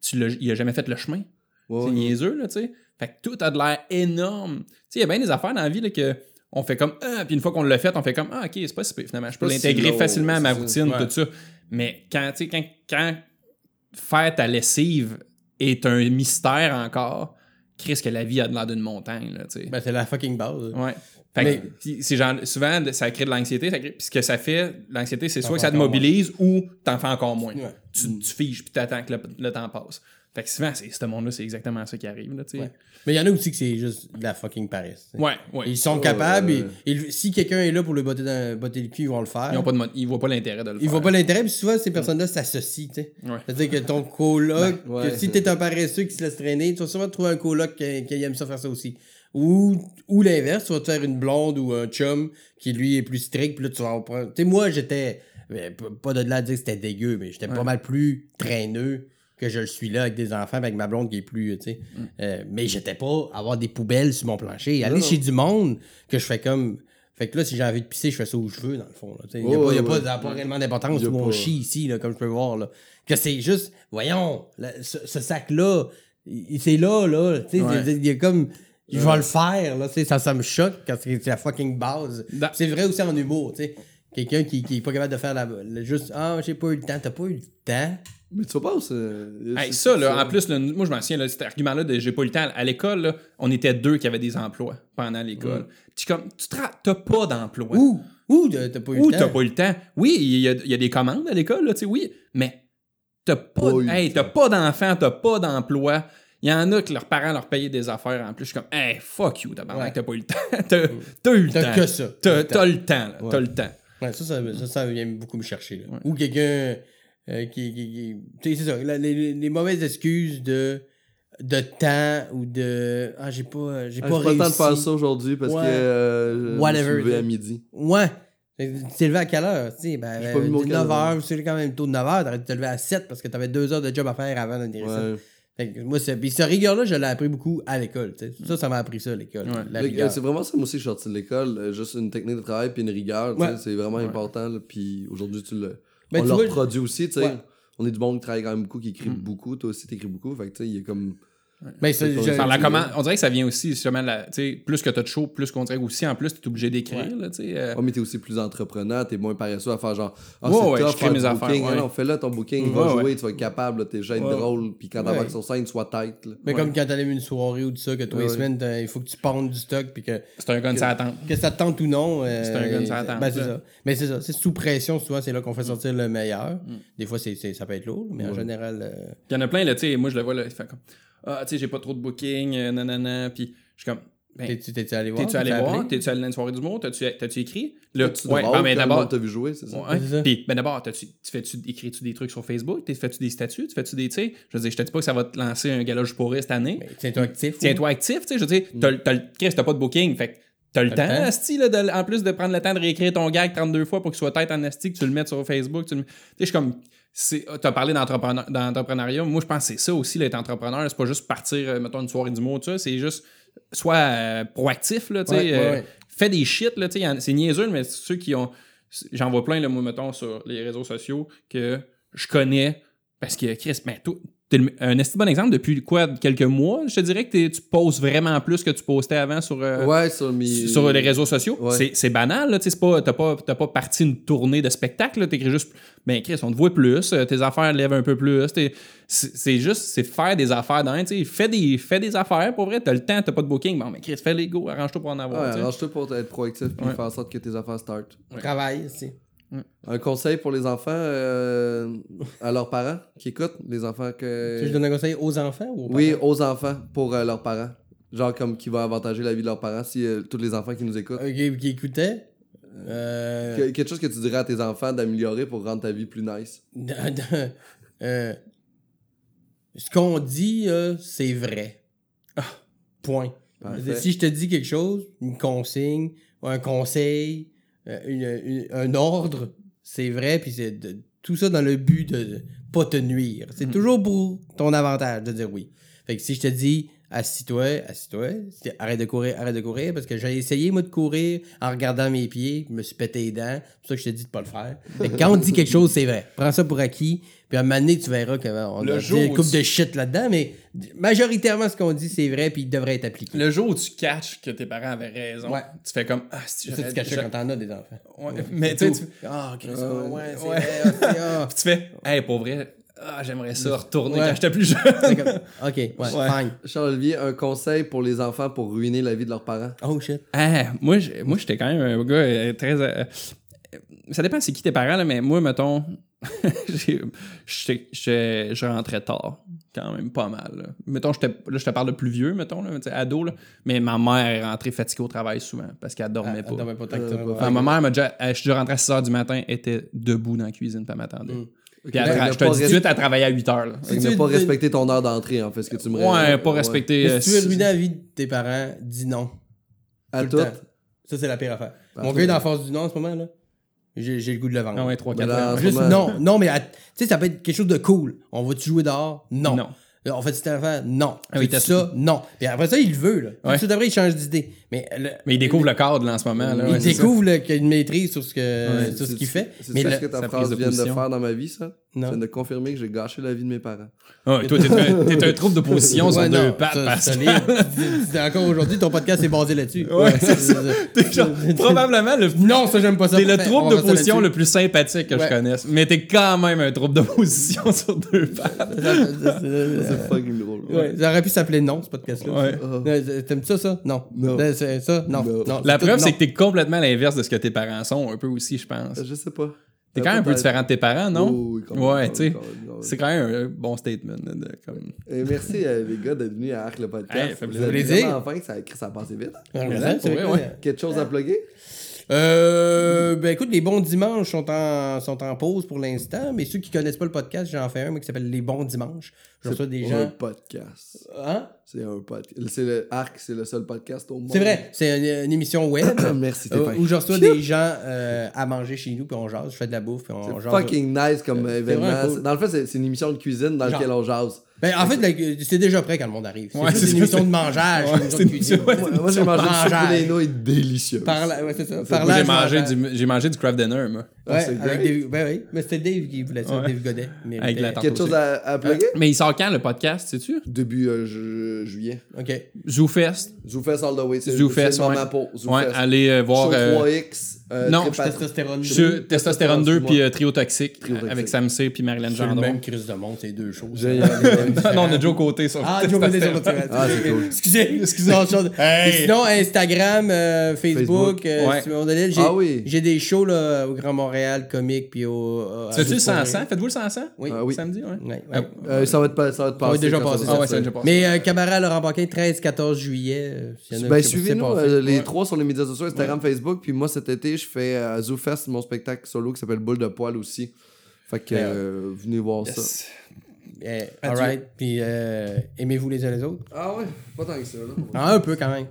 tu l'as, il a jamais fait le chemin. Ouais, c'est ouais. niaiseux, là, tu sais. Fait que tout a de l'air énorme. Tu sais, il y a bien des affaires dans la vie, là, que on fait comme, ah, puis une fois qu'on l'a fait, on fait comme, ah, ok, c'est pas si pire, finalement. Je peux l'intégrer facilement à ma routine, ça. tout ça. Mais quand, tu sais, quand, quand faire ta lessive est un mystère encore, Chris, que la vie a de l'air d'une montagne, là. Ben, c'est la fucking base. Ouais. Mais- souvent, ça crée de l'anxiété. crée- Puis ce que ça fait, l'anxiété, c'est soit que ça te mobilise ou t'en fais encore moins. Ouais. Tu, tu figes puis t'attends que le, le temps passe. Fait que souvent, c'est ce monde-là, c'est exactement ça qui arrive, là, tu sais. Ouais. Mais il y en a aussi que c'est juste de la fucking paresse. Ouais, ouais. Ils sont capables, et, et si quelqu'un est là pour lui botter, dans, botter le cul, ils vont le faire. Ils, ont pas de mo- ils voient pas l'intérêt de le Ils faire. voient pas l'intérêt, puis souvent, ces personnes-là s'associent, tu sais. Ouais. C'est-à-dire que ton coloc, Ben, ouais. que si t'es un paresseux qui se laisse traîner, tu vas sûrement trouver un coloc qui, qui aime ça faire ça aussi. Ou, ou l'inverse, tu vas te faire une blonde ou un chum qui, lui, est plus strict, puis là, tu vas en prendre... Tu sais, moi, j'étais... mais Pas de là à dire que c'était dégueu, mais j'étais pas mal plus traîneux que je le suis là avec des enfants, avec ma blonde qui est plus, tu sais. Euh, mais j'étais pas à avoir des poubelles sur mon plancher. Aller non. chez du monde que je fais comme... Fait que là, si j'ai envie de pisser, je fais ça où je veux, dans le fond. Il n'y a, pas- il y a ouais, pas, ouais. ça n'a pas réellement d'importance Il où on pas- chie ici, là, comme je peux voir. Là. Que c'est juste, voyons, là, ce, ce sac-là, il- c'est là, là. tu sais, Ouais. il y a comme. Je vais le faire, là. Ça, ça me choque quand c'est c'est la fucking base. Dans- C'est vrai aussi en humour, tu sais. Quelqu'un qui, qui est pas capable de faire la, le- juste Ah, j'ai pas eu le temps. T'as pas eu le temps? Mais tu pas, c'est. Hey, ça, là, en plus, là, moi, je m'en souviens, là, cet argument-là de j'ai pas eu le temps. À l'école, on était deux qui avaient des emplois pendant l'école. Tu comme, tu t'as pas d'emploi. Ou, ou t'as pas eu Ou le temps. t'as pas eu le temps. Oui, il y, a- il y a des commandes à l'école, tu sais, oui, mais t'as pas, hey, t'as pas d'enfant, t'as pas d'emploi. Il y en a que leurs parents leur payaient des affaires en plus. Je suis comme, hey, fuck you, tabarnak, Ouais. t'as pas eu le temps. t'as, t'as eu le T'as temps. que ça. T'as, Le temps. t'as le temps, là. T'as le temps. Ouais, ça, ça, ça, ça vient beaucoup me chercher. Ou quelqu'un euh, qui. qui, qui- tu sais, c'est ça. la- les, mauvaises excuses de, de temps ou de. Ah, j'ai pas, j'ai Ah, pas J'ai pas le temps de faire ça aujourd'hui parce Ouais. que euh, je me suis Whatever, levé à midi. Ouais. Tu t'es levé à quelle heure? Tu sais, ben, J'ai pas mis mon 9 calendrier. heures, c'est quand même tôt de 9 heures. T'aurais dû te lever à 7 parce que t'avais 2 heures de job à faire avant ça. Ouais. Fait que moi, c'est... Puis cette rigueur-là, je l'ai appris beaucoup à l'école. tu sais. Ça, ça m'a appris ça, l'école. Ouais. Rigueur. euh, C'est vraiment ça, moi aussi, je suis sorti de l'école. euh, Juste une technique de travail puis une rigueur. tu sais, Ouais. C'est vraiment important. là, Puis aujourd'hui, tu le. Ben, on tu le vois, reproduit aussi. tu sais. Ouais. On est du monde qui travaille quand même beaucoup, qui écrit Mm. beaucoup. Toi aussi, t'écris beaucoup. Fait que tu sais, il y a comme. Ça, je- la tu- commande, on dirait que ça vient aussi, justement, la, tu sais, plus que t'as de show, plus qu'on dirait aussi, en plus, t'es obligé d'écrire, Ouais. là, tu sais. euh, Oh, mais t'es aussi plus entrepreneur, t'es moins paresseux à faire genre. Ah, Ouais, c'est je faire mes affaires, booking. Ah non, fais-le ton booking, Ouais, va jouer, tu vas être capable, là, être Ouais. drôle. Puis quand Ouais. t'embarques sur scène, sois tête. là. Mais Ouais. comme quand t'allumes une soirée ou tout ça, que tous les Ouais, ouais. semaines, il faut que tu pendes du stock, puis que, C'est un gun, ça attend. que ça te tente ou non. euh, C'est un gun, ça attend, Ben, c'est là. ça. Mais c'est ça. C'est sous pression, souvent, c'est là qu'on fait sortir le meilleur. Mm. Des fois, ça peut être lourd, mais en général. euh, Il y en a plein, là, tu sais, moi, je le vois, là, il fait comme, ah, tu sais, j'ai pas trop de booking, euh, nanana, puis je suis comme, ben, t'es-tu, allé voir? t'es-tu allé T'as voir? T'es-tu allé dans une soirée d'humour? T'as-tu, t'as-tu écrit? Là, Tu ouais, ben, mais d'abord, monde t'a vu jouer, c'est ça? Ouais. C'est ça. Puis, ben d'abord, tu fais-tu, écris-tu des trucs sur Facebook? Tu fais-tu des statuts? Tu fais-tu des, tu sais, je veux dire, je te dis pas que ça va te lancer un gala je pourrais cette année. Tiens-toi actif. Tiens-toi actif, tu sais, je veux dire, t'as, le- t'as, t'as pas de booking, fait que t'as le T'as temps, asti, là, de- en plus de prendre le temps de réécrire ton gag 32 fois pour qu'il soit tête en asti, que tu le mettes sur Facebook, tu le- tu sais, je suis comme, c'est, t'as parlé d'entrepreneur- d'entrepreneuriat, moi, je pense que c'est ça aussi, l'être entrepreneur, c'est pas juste partir, euh, mettons, une soirée du mot, c'est juste, soit euh, proactif, là, tu sais, Ouais, ouais, euh, ouais. fais des shit, tu c'est niaiseux, mais ceux qui ont, j'en vois plein, là, moi, mettons, sur les réseaux sociaux, que je connais, parce que, Chris, ben, t'es un esti bon exemple depuis quoi, quelques mois, je te dirais que tu poses vraiment plus que tu postais avant sur, euh, Ouais, sur, mes- sur les réseaux sociaux. Ouais. C'est- C'est banal, là, tu sais, c'est pas, t'as pas, t'as pas parti une tournée de spectacle, t'écris juste, ben Chris, on te voit plus, euh, tes affaires lèvent un peu plus, c'est c'est juste, c'est faire des affaires dans, tu sais, fais des, fais des affaires, pour vrai, t'as le temps, t'as pas de booking, bon, mais Chris, fais les go, arrange-toi pour en avoir, Ouais, arrange-toi pour être proactif puis Ouais. faire en sorte que tes affaires start. Travail, Un conseil pour les enfants euh, à leurs parents qui écoutent, les enfants Tu veux que je que. donne un conseil aux enfants ou aux Oui, aux enfants pour euh, leurs parents. Genre comme qui va avantager la vie de leurs parents si euh, tous les enfants qui nous écoutent. Ok, qui écoutaient. Que- quelque chose que tu dirais à tes enfants d'améliorer pour rendre ta vie plus nice? ce qu'on dit, c'est vrai. Ah, point. Parfait. Si je te dis quelque chose, une consigne, un conseil, une- une- un ordre, c'est vrai, puis c'est tout ça dans le but de, pas te nuire. C'est toujours pour ton avantage de dire oui. Fait que si je te dis assis-toi, assis-toi, si- arrête de courir, arrête de courir, parce que j'ai essayé moi de courir en regardant mes pieds, je me suis pété les dents, c'est pour ça que je te dis de pas le faire. Fait que quand on dit quelque chose, c'est vrai. Prends ça pour acquis, puis à un moment donné, tu verras qu'on a une tu- de shit là-dedans, mais majoritairement ce qu'on dit, c'est vrai, puis il devrait être appliqué. Le jour où tu catches que tes parents avaient raison, Ouais. tu fais comme, ah, si tu caches quand t'en as des enfants. Ouais, mais tu sais, tu- Ah, Chris, Euh, ouais, c'est ouais. vrai, ah. Puis tu fais, hey, pour vrai, ah, j'aimerais ça retourner Ouais. quand j'étais plus jeune. Comme- Ok, ouais, fine. Charles-Olivier, un conseil pour les enfants pour ruiner la vie de leurs parents? Oh shit. Ah, moi, j'ai- moi, j'étais quand même un gars euh, très. euh, ça dépend c'est qui tes parents, là, mais moi, mettons, je rentrais tard. quand même pas mal. Là. Mettons, je te, là, je te parle de plus vieux, mettons, là, ado, là, mais ma mère est rentrée fatiguée au travail souvent parce qu'elle dormait Elle- pas. elle dormait pas tant que Euh, ça, pas ouais. Enfin, ma mère m'a déjà. Je suis déjà rentré à 6 h du matin, elle était debout dans la cuisine, puis elle m'attendait. Mm. Puis elle Elle tra- n'a je te dis tout de suite, elle travaillait à 8 h. Là. Il tu n'a pas respecté ton heure d'entrée, en fait, ce que tu me Ouais, pas respecté. Mais euh, si tu veux si- ruiner la vie de tes parents, dis non. À Tout. Ça, c'est la pire affaire. Mon gars est dans la phase du non en ce moment, là. J'ai j'ai le goût de le vendre. Ah ouais, 3 4 Ben là, Juste, non, non, mais à- tu sais, ça peut être quelque chose de cool. On va-tu jouer dehors? Non. Non. Euh, On fait cet enfant? Non. Ah oui, t'as- ça? Non. Puis après ça, il le veut, là. Puis Ouais. Tout d'après, il change d'idée. Mais, le- Mais il découvre le cadre là, en ce moment. Là, il ouais, c'est ça. découvre qu'il y a une maîtrise sur ce, que, Ouais, sur ce C'est- qu'il fait. C'est Mais ça le- ce que ta phrase vient de faire dans ma vie, ça? Non. C'est de confirmer que j'ai gâché la vie de mes parents. Ah toi, t'es un, t'es un trouble de position sur Ouais, deux pattes. ça, parce c'est que- solide. C'est- c'est encore aujourd'hui, ton podcast est basé là-dessus. Ouais, c'est ça. T'es genre, probablement le, Non, ça, j'aime pas ça. t'es le trouble de ça position le plus sympathique que je connaisse. Mais t'es quand même un trouble de position sur deux pattes. C'est fucking drôle. Ouais, ça aurait pu s'appeler non, ce podcast-là. Ouais. Euh, T'aimes ça, ça? Non. Non. Euh, c'est Ça? Non. Non. non. La preuve, c'est que t'es complètement l'inverse de ce que tes parents sont, un peu aussi, je pense. Je sais pas. T'es quand même un peu différent de tes parents, non? Oh, oui, Ouais, tu sais. C'est quand même un bon statement. de, comme... Et merci euh, les gars d'être venus à Arc le podcast. Hey, ça fait plaisir. vraiment que ça, a passé vite. Ouais, ouais. Quelque chose à plugger? Euh, ben écoute, les bons dimanches sont en, sont en pause pour l'instant, mais ceux qui connaissent pas le podcast, j'en fais un moi, qui s'appelle Les bons dimanches. Je reçois des un gens. podcast. Hein? C'est un podcast. C'est le Arc, c'est le seul podcast au monde. C'est vrai, c'est une, une émission web Merci, euh, où je reçois des gens euh, à manger chez nous, puis on jase, je fais de la bouffe, puis on C'est jase. fucking nice comme C'est événement. cool. C'est- Dans le fait, c'est c'est une émission de cuisine dans Genre. laquelle on jase. Ben, en fait, la- c'est déjà prêt quand le monde arrive. C'est Ouais, une émission de mangeage, Ouais, une émission une émission- Moi, moi, j'ai mangé du Mangeage. soupe poulet délicieux. Par là, ouais, c'est ça. Par là, j'ai mangé, du, j'ai mangé du craft dinner, moi. Ah, Ouais, c'est avec. Dave, ben oui, mais c'était Dave qui voulait ça, Ouais. Dave Godet. Mais Avec la Quelque chose à, à plugger? Mais il sort quand le podcast, sais-tu? Début euh, ju- juillet. Ok. ZooFest. ZooFest all the way. C'est ZooFest, c'est ouais. pour Ouais, ZooFest. allez euh, voir. Show euh, 3X. Euh, non, à- Testostérone. sur Testostérone 2 excuse-moi. puis euh, Trio Toxique Trio euh, avec Sam C puis Marilyn C'est le Gendron. même crise de monde, c'est deux choses. Non, on a Joe Côté sur Ah, Joe Godet sur l'autre. Ah, c'est cool. Excusez, excusez. Sinon, Instagram, euh, Facebook, Facebook. euh, Ouais. Simon Delille. J'ai, Ah oui. j'ai des shows là, au Grand Montréal, comique, puis au. à Fais-tu le Juste pour 100 rire. Faites-vous le 100 Oui. Ah oui. Samedi, ouais. Ah, ça va te, pa- ça va te Ça va passer. être déjà quand passé. va Ah ouais, ça a sortir. déjà passé. Mais Cabaret Laurent Paquin, 13-14 juillet. Ben, suivez-nous les trois sur les médias sociaux, Instagram, Facebook. Puis moi, cet été, je fais à ZooFest mon spectacle solo qui s'appelle Boule de poil aussi. Fait que euh, venez voir ça. Yes. Alright. Puis euh, aimez-vous les uns les autres? Ah ouais, pas tant que ça. Là. Ah, un peu quand même.